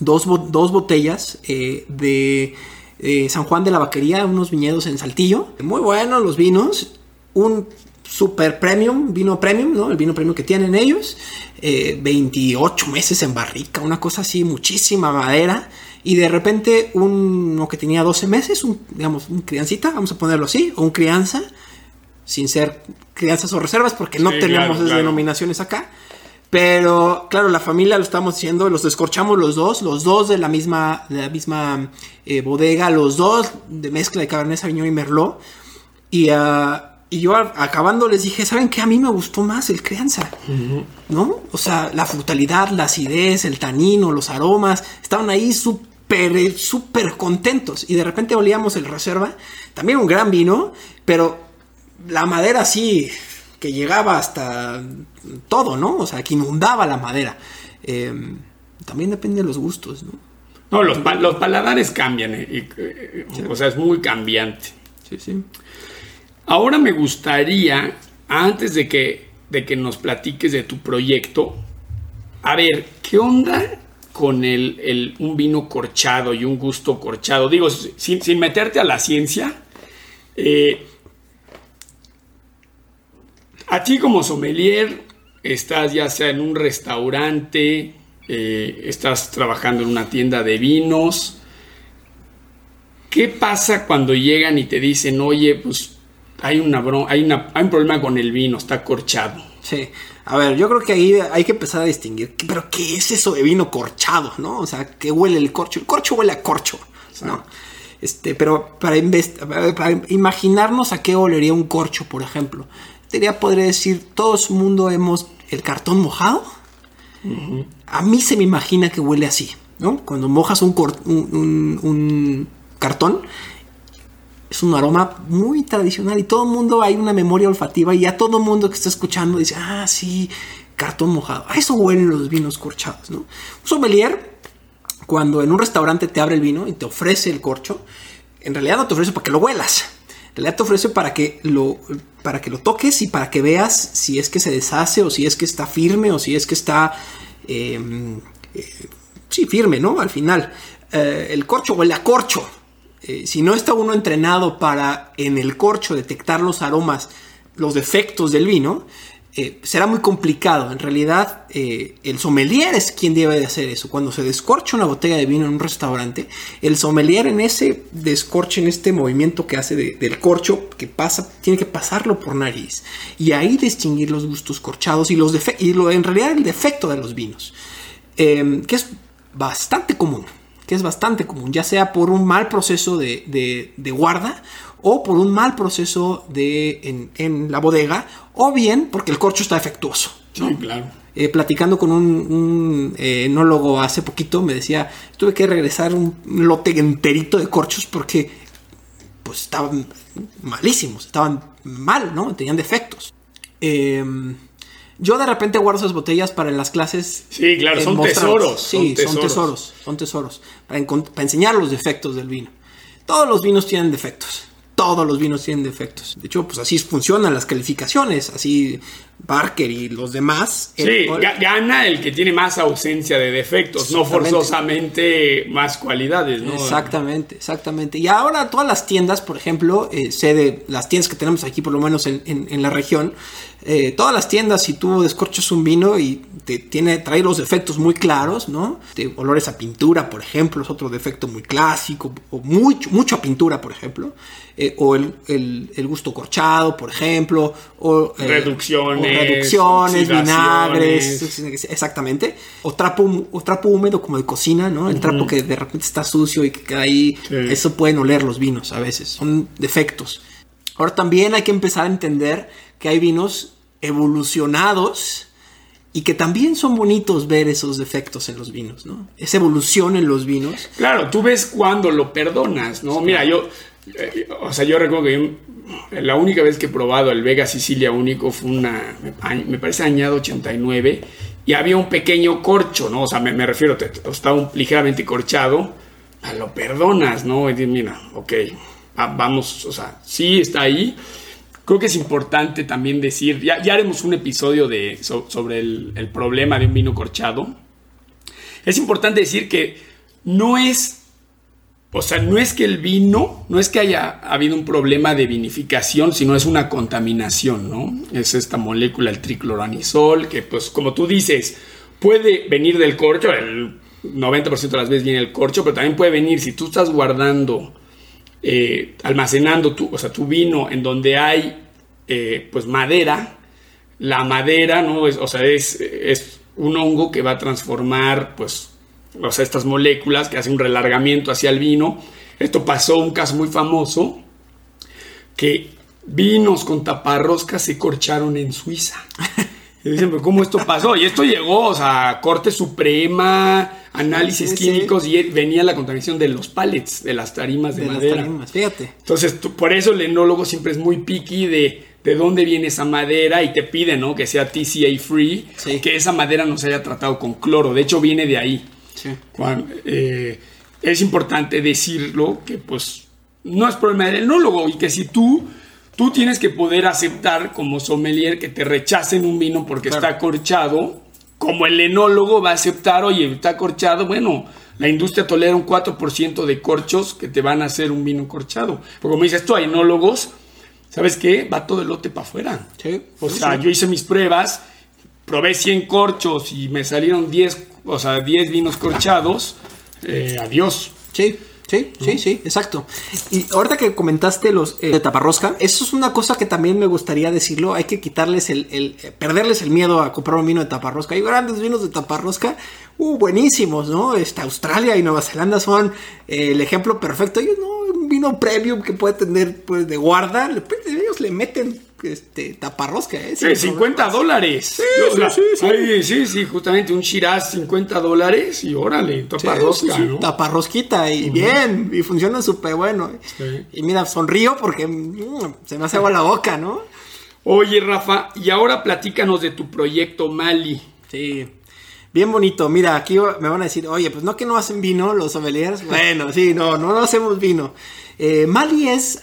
dos, dos botellas eh, de eh, San Juan de la Vaquería, unos viñedos en Saltillo. Muy buenos los vinos. Un super premium, vino premium, ¿no? El vino premium que tienen ellos. 28 eh, meses en barrica, una cosa así, muchísima madera. Y de repente uno que tenía 12 meses, un, digamos, un criancita, vamos a ponerlo así, o un crianza, sin ser crianzas o reservas, porque no tenemos esas denominaciones acá. Pero claro, la familia lo estamos haciendo, los descorchamos los dos, los dos de la misma, de la misma eh, bodega, los dos de mezcla de Cabernet Sauvignon y Merlot. Y, ah, y yo acabando les dije, ¿saben qué? A mí me gustó más el crianza, ¿no? O sea, la frutalidad, la acidez, el tanino, los aromas, estaban ahí súper súper contentos. Y de repente olíamos el reserva, también un gran vino, pero la madera sí, que llegaba hasta todo, ¿no? O sea, que inundaba la madera. Em, también depende de los gustos, ¿no? No, los, los paladares cambian, eh, eh, o sea, es muy cambiante. Sí, sí. Ahora me gustaría, antes de que de que nos platiques de tu proyecto, a ver, ¿qué onda con el, un vino corchado y un gusto corchado? Digo, sin, meterte a la ciencia, eh, a ti como sommelier, estás ya sea en un restaurante, eh, estás trabajando en una tienda de vinos. ¿Qué pasa cuando llegan y te dicen, oye, pues hay, una, hay, una, hay un problema con el vino, está corchado? Sí, a ver, yo creo que ahí hay que empezar a distinguir, pero ¿qué es eso de vino corchado, no? O sea, ¿qué huele el corcho? El corcho huele a corcho, ¿no? Este, pero para, para imaginarnos a qué olería un corcho, por ejemplo, Sería, podría decir, todo el mundo hemos el cartón mojado. A mí se me imagina que huele así, ¿no? Cuando mojas un, un, cartón, es un aroma muy tradicional y todo el mundo hay una memoria olfativa y a todo el mundo que está escuchando dice, ah, sí, cartón mojado. A eso huelen los vinos corchados, ¿no? Un sommelier, cuando en un restaurante te abre el vino y te ofrece el corcho, en realidad no te ofrece para que lo huelas realidad te ofrece para que lo para que lo toques y para que veas si es que se deshace o si es que está firme o si es que está em, eh, sí firme no al final eh, el corcho huele a corcho eh, si no está uno entrenado para en el corcho detectar los aromas los defectos del vino eh, será muy complicado. En realidad, eh, el sommelier es quien debe de hacer eso. Cuando se descorcha una botella de vino en un restaurante, el sommelier en ese descorche, en este movimiento que hace del corcho, que pasa, tiene que pasarlo por nariz. Y ahí distinguir los gustos corchados y, los y lo, en realidad el defecto de los vinos. Que es bastante común. Que es bastante común, ya sea por un mal proceso de, de guarda o por un mal proceso de, en, la bodega, o bien porque el corcho está defectuoso. Sí, claro. Eh, platicando con un, eh, enólogo hace poquito, me decía, tuve que regresar un lote enterito de corchos porque pues estaban malísimos, estaban mal, ¿no? Tenían defectos. Em, yo de repente guardo esas botellas para las clases. Sí, claro, son tesoros. Sí, son tesoros. son tesoros, para, para enseñar los defectos del vino. Todos los vinos tienen defectos todos los vinos tienen defectos. De hecho, pues así funcionan las calificaciones. Así Barker y los demás. Sí, gana el que tiene más ausencia de defectos, no forzosamente más cualidades, ¿no? Exactamente, exactamente. Y ahora todas las tiendas, por ejemplo, eh, sé de las tiendas que tenemos aquí, por lo menos en, la región, eh, todas las tiendas, si tú descorchas un vino y te tiene, trae los defectos muy claros, ¿no? De olores a pintura, por ejemplo, es otro defecto muy clásico, o mucho, mucho pintura, por ejemplo, eh, o el, gusto corchado, por ejemplo, o reducciones reducciones, vinagres, exactamente. O trapo, o trapo húmedo como de cocina, ¿no? El trapo que de repente está sucio y que queda ahí. Eso pueden oler los vinos a veces, son defectos. Ahora también hay que empezar a entender que hay vinos evolucionados y que también son bonitos ver esos defectos en los vinos, ¿no? Esa evolución en los vinos. Claro, tú ves cuando lo perdonas, ¿no? Mira, yo, eh, o sea, yo recuerdo que la única vez que he probado el Vega Sicilia único fue una, me parece añado 89, y había un pequeño corcho, ¿no? O sea, me, refiero, estaba ligeramente corchado, a lo perdonas, ¿no? Y dices, mira, ok, vamos, o sea, sí está ahí. Creo que es importante también decir, ya, ya haremos un episodio de, sobre el, el problema de un vino corchado. Es importante decir que no es o sea, no es que el vino, no es que haya habido un problema de vinificación, sino es una contaminación, ¿no? Es esta molécula, el tricloranisol, que pues como tú dices, puede venir del corcho, el 90% de las veces viene el corcho, pero también puede venir si tú estás guardando, eh, almacenando tu, o sea, tu vino en donde hay eh, pues madera, la madera, ¿no? o sea, es, es un hongo que va a transformar pues o sea, estas moléculas que hacen un relargamiento hacia el vino. Esto pasó un caso muy famoso que vinos con taparroscas se corcharon en Suiza. Y dicen, pero ¿cómo esto pasó? Y esto llegó, o sea, Corte Suprema, análisis químicos y venía la contaminación de los pallets, de las tarimas de, madera. fíjate. Entonces, por eso el enólogo siempre es muy picky de de dónde viene esa madera y te pide, ¿no? Que sea TCA free, que esa madera no se haya tratado con cloro. De hecho, viene de ahí. Eh, es importante decirlo que pues no es problema del enólogo y que si tú tú tienes que poder aceptar como sommelier que te rechacen un vino porque está corchado, como el enólogo va a aceptar, oye, está corchado, bueno, la industria tolera un 4% de corchos que te van a hacer un vino corchado. Porque como dices tú, hay enólogos, ¿sabes qué? Va todo el lote para afuera. Sí, O sea, sí. yo hice mis pruebas, probé 100 corchos y me salieron 10, o sea, 10 vinos corchados. eh, adiós. Sí, sí, sí, sí, exacto. Y ahorita que comentaste los eh, de taparrosca, eso es una cosa que también me gustaría decirlo. Hay que quitarles el, el- eh, perderles el miedo a comprar un vino de taparrosca. Hay grandes vinos de taparrosca, uh, buenísimos, ¿no? Este, Australia y Nueva Zelanda son eh, el ejemplo perfecto. Ellos no, un vino premium que puede tener pues de guarda, pues, ellos le meten este taparrosca, ¿eh? Sí, Sin 50 dólares. sí, O sea, sí, sí. ay, sí, sí, justamente un Shiraz 50 dólares y órale, topa Sí, rosca, sí, sí, ¿no? Taparrosquita y bien, y funciona súper bueno. Sí. Y mira, sonrío porque mm, se me hace agua la boca, ¿no? Oye, Rafa, y ahora platícanos de tu proyecto Mali. Sí. Bien bonito. Mira, aquí me van a decir, oye, pues no que no hacen vino los sommeliers. Bueno, sí, no, no, no hacemos vino. Eh, Mali es,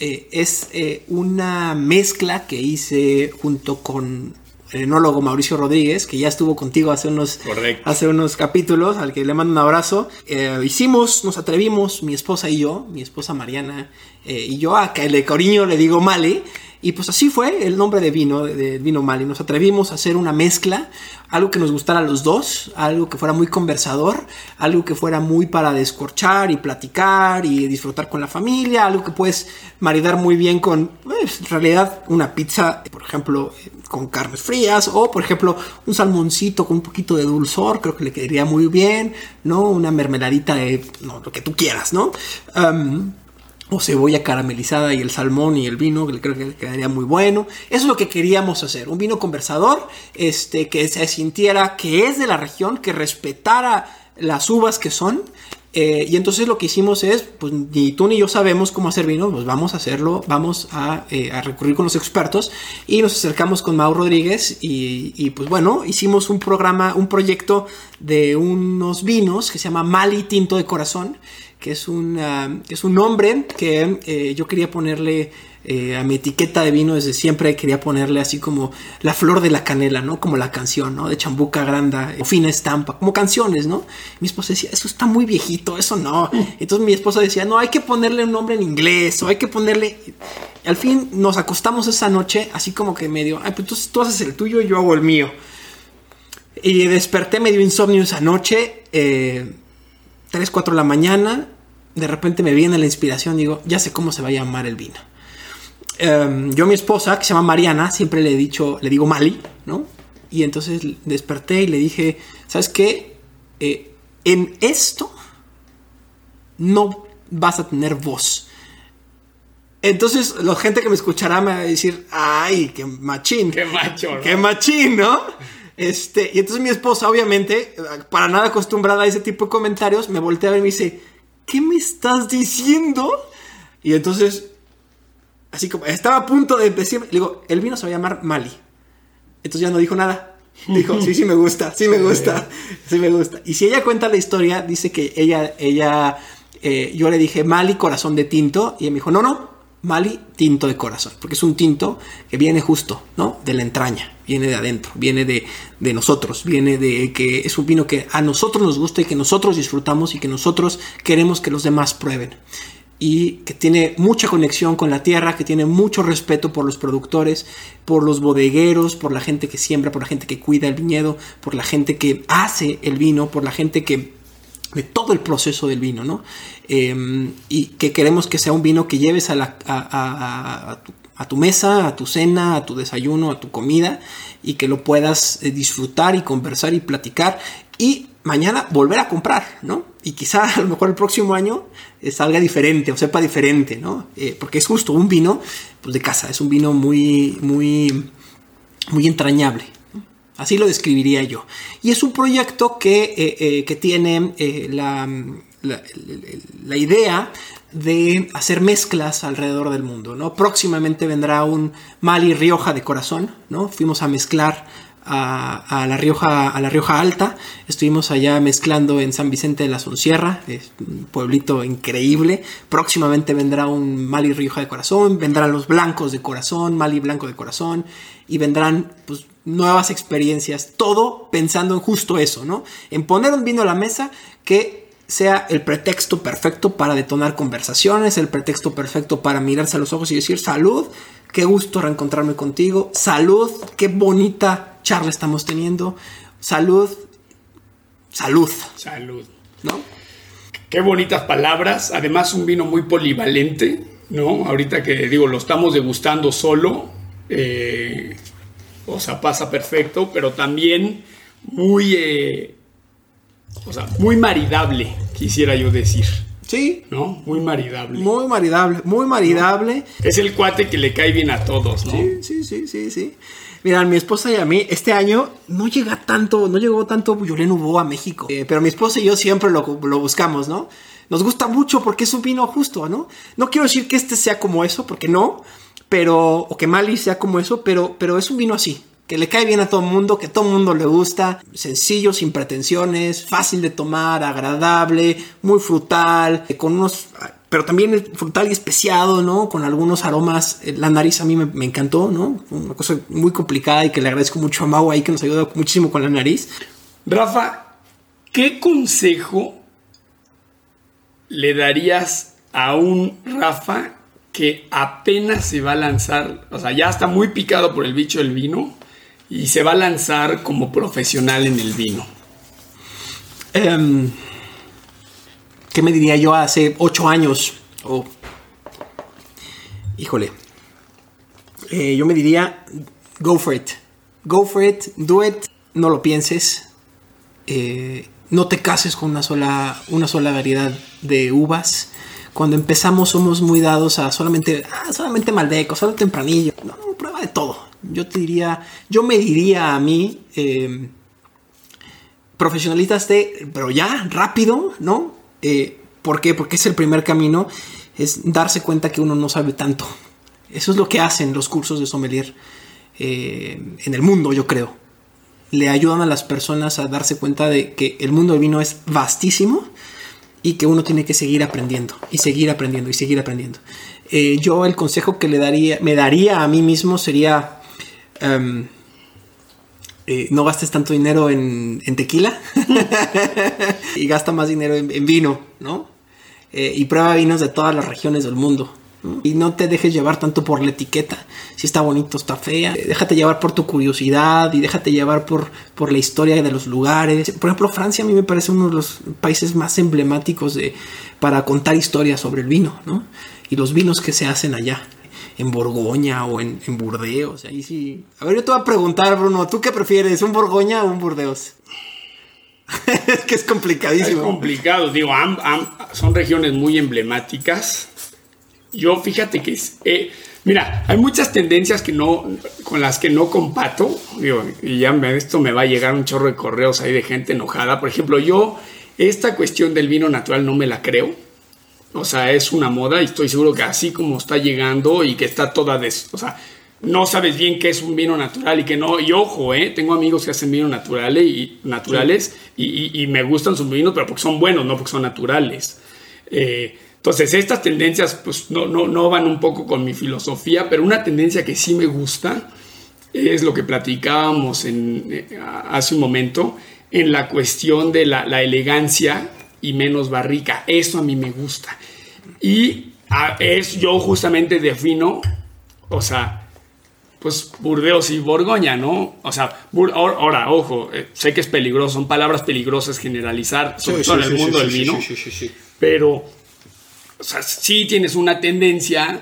eh, es eh, una mezcla que hice junto con el enólogo Mauricio Rodríguez, que ya estuvo contigo hace unos, Correcto. hace unos capítulos, al que le mando un abrazo. Eh, hicimos, nos atrevimos, mi esposa y yo, mi esposa Mariana eh, y yo, a que le cariño le digo Mali. Y pues así fue el nombre de vino, de, vino Mali. Nos atrevimos a hacer una mezcla, algo que nos gustara a los dos, algo que fuera muy conversador, algo que fuera muy para descorchar y platicar y disfrutar con la familia, algo que puedes maridar muy bien con, pues, en realidad, una pizza, por ejemplo, eh, con carnes frías o, por ejemplo, un salmoncito con un poquito de dulzor, creo que le quedaría muy bien, ¿no? Una mermeladita de, no, lo que tú quieras, ¿no? O cebolla caramelizada y el salmón y el vino, que creo que quedaría muy bueno. Eso es lo que queríamos hacer, un vino conversador, este, que se sintiera que es de la región, que respetara las uvas que son. eh, y entonces lo que hicimos es, pues ni tú ni yo sabemos cómo hacer vino, pues vamos a hacerlo, vamos a, eh, a recurrir con los expertos y nos acercamos con Mau Rodríguez y, y, pues bueno, hicimos un programa, un proyecto de unos vinos que se llama Mali Tinto de Corazón que es es un nombre que eh, yo quería ponerle eh, a mi etiqueta de vino desde siempre, quería ponerle así como la flor de la canela, ¿no? Como la canción, ¿no? De Chambuca Granda, o Fina Estampa, como canciones, ¿no? Mi esposa decía, eso está muy viejito, eso no. Entonces mi esposa decía, no, hay que ponerle un nombre en inglés, o hay que ponerle... Al fin nos acostamos esa noche, así como que medio, ay, pues entonces tú haces el tuyo y yo hago el mío. Y desperté medio insomnio esa noche, eh, 3, 4 de la mañana, de repente me viene la inspiración, digo, ya sé cómo se va a llamar el vino. Em, yo a mi esposa, que se llama Mariana, siempre le he dicho, le digo Mali, ¿no? Y entonces desperté y le dije, ¿sabes qué? Eh, en esto no vas a tener voz. Entonces la gente que me escuchará me va a decir, ay, qué machín. Qué macho, ¿no? Qué machín, ¿no? Este, y entonces mi esposa, obviamente, para nada acostumbrada a ese tipo de comentarios, me voltea a ver y me dice, ¿qué me estás diciendo? Y entonces, así como, estaba a punto de decir, le digo, el vino se va a llamar Mali. Entonces ya no dijo nada. Dijo, sí, sí me gusta, sí me gusta, sí me gusta. Y si ella cuenta la historia, dice que ella, ella, eh, yo le dije Mali corazón de tinto, y ella me dijo, no, no, Mali tinto de corazón, porque es un tinto que viene justo, ¿no? De la entraña, viene de adentro, viene de, de nosotros, viene de que es un vino que a nosotros nos gusta y que nosotros disfrutamos y que nosotros queremos que los demás prueben y que tiene mucha conexión con la tierra, que tiene mucho respeto por los productores, por los bodegueros, por la gente que siembra, por la gente que cuida el viñedo, por la gente que hace el vino, por la gente que de todo el proceso del vino, ¿no? Eh, y que queremos que sea un vino que lleves a, la, a, tu, mesa, a tu cena, a tu desayuno, a tu comida y que lo puedas eh, disfrutar y conversar y platicar y mañana volver a comprar, ¿no? Y quizá a lo mejor el próximo año eh, salga diferente o sepa diferente, ¿no? Eh, porque es justo un vino pues, de casa, es un vino muy, muy, muy entrañable. Así lo describiría yo. Y es un proyecto que, eh, eh, que tiene eh, la, la, idea de hacer mezclas alrededor del mundo. ¿no? Próximamente vendrá un Mali Rioja de corazón. ¿no? Fuimos a mezclar a, la Rioja, a la Rioja Alta. Estuvimos allá mezclando en San Vicente de la Sonsierra, es un pueblito increíble. Próximamente vendrá un Mali Rioja de corazón, vendrán los blancos de corazón, Mali blanco de corazón, y vendrán pues, nuevas experiencias. Todo pensando en justo eso, ¿no? En poner un vino a la mesa que sea el pretexto perfecto para detonar conversaciones, el pretexto perfecto para mirarse a los ojos y decir salud, qué gusto reencontrarme contigo, salud, qué bonita charla estamos teniendo. Salud. Salud. Salud. ¿No? Qué bonitas palabras. Además, un vino muy polivalente, ¿no? Ahorita que digo, lo estamos degustando solo. Eh, o sea, pasa perfecto, pero también muy. Eh, o sea, muy maridable, quisiera yo decir. Sí. ¿No? Muy maridable. Muy maridable, muy maridable. Es el cuate que le cae bien a todos, ¿no? Sí, sí, sí, sí, sí. Mira, mi esposa y a mí, este año no llega tanto, no llegó tanto Yolén Hubo a México. Eh, pero mi esposa y yo siempre lo, buscamos, ¿no? Nos gusta mucho porque es un vino justo, ¿no? No quiero decir que este sea como eso, porque no, pero, o que Mali sea como eso, pero, pero es un vino así, que le cae bien a todo el mundo, que todo el mundo le gusta, sencillo, sin pretensiones, fácil de tomar, agradable, muy frutal, eh, con unos pero también frutal y especiado, ¿no? Con algunos aromas. Eh, la nariz a mí me, encantó, ¿no? Una cosa muy complicada y que le agradezco mucho a Mau ahí que nos ayudó muchísimo con la nariz. Rafa, ¿qué consejo le darías a un Rafa que apenas se va a lanzar, o sea, ya está muy picado por el bicho del vino y se va a lanzar como profesional en el vino? Eh... ¿Qué me diría yo hace ocho años? híjole. Eh, yo me diría, go for it. Go for it, do it, no lo pienses. Eh, no te cases con una sola, una sola variedad de uvas. Cuando empezamos somos muy dados a solamente, ah, solamente Maldeco, solo Tempranillo. No, prueba de todo. Yo te diría, yo me diría a mí, eh, profesionalistas de, pero ya, rápido, ¿no? Eh, ¿Por qué? Porque es el primer camino, es darse cuenta que uno no sabe tanto. Eso es lo que hacen los cursos de sommelier eh, en el mundo, yo creo. Le ayudan a las personas a darse cuenta de que el mundo del vino es vastísimo y que uno tiene que seguir aprendiendo y seguir aprendiendo y seguir aprendiendo. Eh, yo el consejo que le daría, me daría a mí mismo sería em, eh, no gastes tanto dinero en, tequila y gasta más dinero en, vino, ¿no? Eh, y prueba vinos de todas las regiones del mundo. Y no te dejes llevar tanto por la etiqueta. Si está bonito, está fea. Déjate llevar por tu curiosidad y déjate llevar por, por la historia de los lugares. Por ejemplo, Francia a mí me parece uno de los países más emblemáticos de, para contar historias sobre el vino, ¿no? Y los vinos que se hacen allá en Borgoña o en, Burdeos. Ahí sí. A ver, yo te voy a preguntar, Bruno, ¿tú qué prefieres? ¿Un Borgoña o un Burdeos? es que es complicadísimo. Es complicado, digo, son regiones muy emblemáticas. Yo fíjate que es, eh, mira, hay muchas tendencias que no, con las que no compato, digo, y ya me, esto me va a llegar un chorro de correos ahí de gente enojada. Por ejemplo, yo esta cuestión del vino natural no me la creo. O sea, es una moda y estoy seguro que así como está llegando y que está toda des... O sea, no sabes bien qué es un vino natural y que no. Y ojo, ¿eh? Tengo amigos que hacen vino naturales y, naturales y, me gustan sus vinos, pero porque son buenos, no porque son naturales. Eh, entonces, estas tendencias pues no, no, no van un poco con mi filosofía, pero una tendencia que sí me gusta es lo que platicábamos en, eh, hace un momento en la cuestión de la, la elegancia y menos barrica. Eso a mí me gusta. Y es yo justamente defino, o sea, pues Burdeos y Borgoña, ¿no? O sea, ahora, ojo, eh, sé que es peligroso, son palabras peligrosas generalizar, sobre todo en el mundo del vino, pero, o sea, sí tienes una tendencia,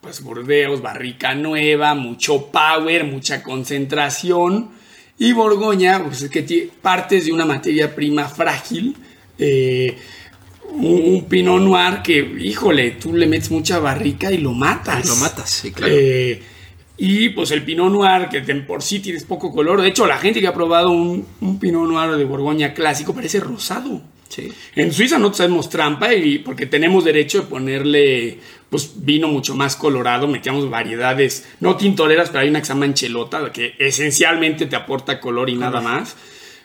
pues Burdeos, barrica nueva, mucho power, mucha concentración, y Borgoña, pues es que partes de una materia prima frágil, eh, un, Pinot Noir que, híjole, tú le metes mucha barrica y lo matas. Y lo matas, sí, claro. Eh, y pues el Pinot Noir, que por sí tienes poco color. De hecho, la gente que ha probado un, Pinot Noir de Borgoña clásico parece rosado. Sí. En Suiza no hacemos trampa y porque tenemos derecho de ponerle pues vino mucho más colorado, metíamos variedades, no tintoreras, pero hay una que se llama enchelota, que esencialmente te aporta color y nada más.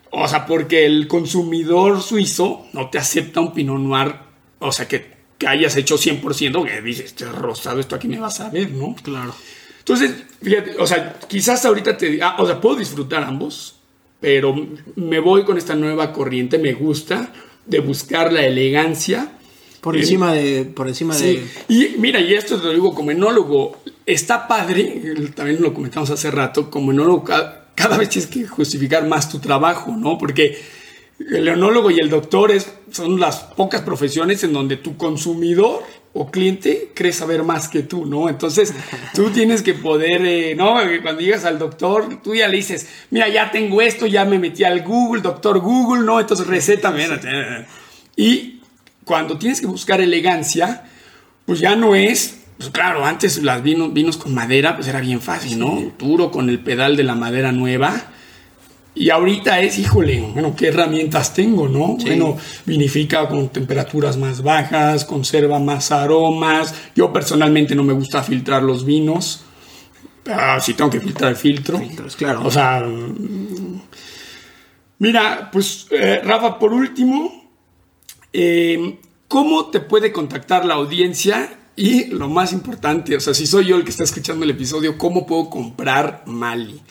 O sea, porque el consumidor suizo no te acepta un Pinot Noir, o sea, que, que hayas hecho 100%, que dices, este rosado, esto aquí me vas a ver, ¿no? Claro. Entonces, fíjate, o sea, quizás ahorita te diga, o sea, puedo disfrutar ambos, pero me voy con esta nueva corriente, me gusta de buscar la elegancia. Por encima de. Por encima sí. de. Y mira, y esto te lo digo como enólogo, está padre, también lo comentamos hace rato, como enólogo cada vez tienes que justificar más tu trabajo, ¿no? Porque el enólogo y el doctor es, son las pocas profesiones en donde tu consumidor o cliente cree saber más que tú, ¿no? Entonces tú tienes que poder, eh, ¿no? Cuando llegas al doctor, tú ya le dices, mira, ya tengo esto, ya me metí al Google, doctor Google, ¿no? Entonces receta, Y cuando tienes que buscar elegancia, pues ya no es pues claro, antes las vinos, vinos con madera, pues era bien fácil, ¿no? Duro con el pedal de la madera nueva. Y ahorita es, híjole, bueno, ¿qué herramientas tengo, no? Bueno, vinifica con temperaturas más bajas, conserva más aromas. Yo personalmente no me gusta filtrar los vinos. Ah, si tengo que filtrar el filtro. claro. O sea, mm, mira, pues eh, Rafa, por último, eh, ¿cómo te puede contactar la audiencia y lo más importante, o sea, si soy yo el que está escuchando el episodio, ¿cómo puedo comprar Mali?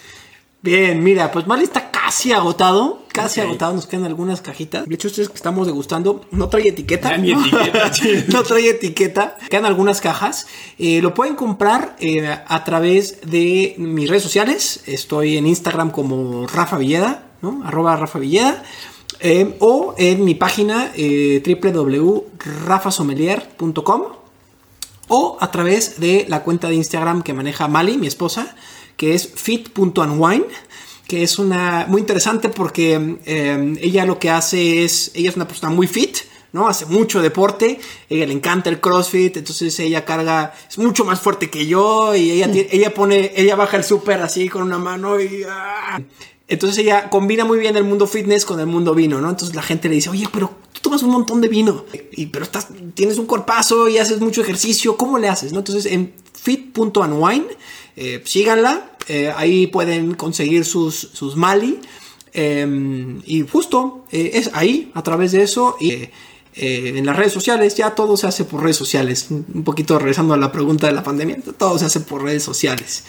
Bien, mira, pues Mali está casi agotado, casi agotado, nos quedan algunas cajitas. De hecho, ustedes que estamos degustando, no trae etiqueta. Ya, ni etiqueta, no trae etiqueta, quedan algunas cajas. Eh, lo pueden comprar eh, a través de mis redes sociales. Estoy en Instagram como Rafa Villeda, ¿no? Arroba Rafa Villeda. Eh, o en mi página www.rafasomelier.com o a través de la cuenta de Instagram que maneja Mali, mi esposa, que es fit.unwine que es una muy interesante porque em, ella lo que hace es, ella es una persona muy fit, ¿no? Hace mucho deporte, ella le encanta el CrossFit, entonces ella carga, es mucho más fuerte que yo y ella, ella pone, ella baja el súper así con una mano y... ¡ah! Entonces ella combina muy bien el mundo fitness con el mundo vino, ¿no? Entonces la gente le dice, oye, pero tú tomas un montón de vino, y, pero estás, tienes un cuerpazo y haces mucho ejercicio, ¿cómo le haces? ¿no? Entonces en fit.unwine, eh, síganla, eh, ahí pueden conseguir sus, sus Mali. Em, y justo eh, es ahí, a través de eso. Y en las redes sociales, ya todo se hace por redes sociales. Un poquito regresando a la pregunta de la pandemia, todo se hace por redes sociales.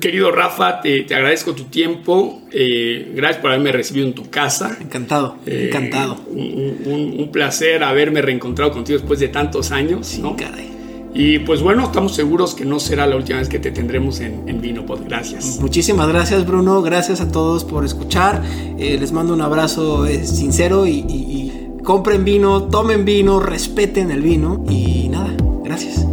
Querido Rafa, te, agradezco tu tiempo. Eh, gracias por haberme recibido en tu casa. Encantado, eh, encantado. Un, placer haberme reencontrado contigo después de tantos años. Sí, caray. Y pues bueno, estamos seguros que no será la última vez que te tendremos en, en Vinopod. Gracias. Muchísimas gracias, Bruno. Gracias a todos por escuchar. Eh, les mando un abrazo sincero y, y compren vino, tomen vino, respeten el vino. Y nada, gracias.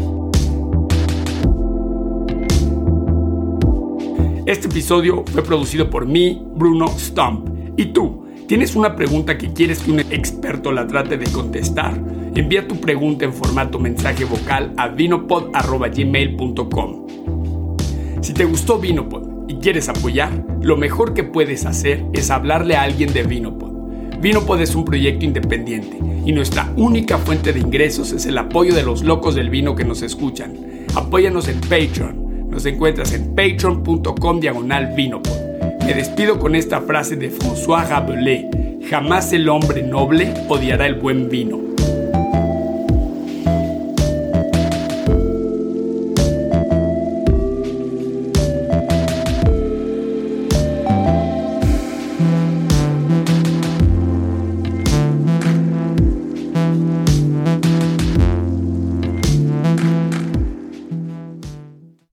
Este episodio fue producido por mí, Bruno Stump. ¿Y tú? ¿Tienes una pregunta que quieres que un experto la trate de contestar? Envía tu pregunta en formato mensaje vocal a vinopod.gmail.com. Si te gustó Vinopod y quieres apoyar, lo mejor que puedes hacer es hablarle a alguien de Vinopod. Vinopod es un proyecto independiente y nuestra única fuente de ingresos es el apoyo de los locos del vino que nos escuchan. Apóyanos en Patreon nos encuentras en patreon.com diagonal vinopod. Me despido con esta frase de François Rabelais. Jamás el hombre noble odiará el buen vino.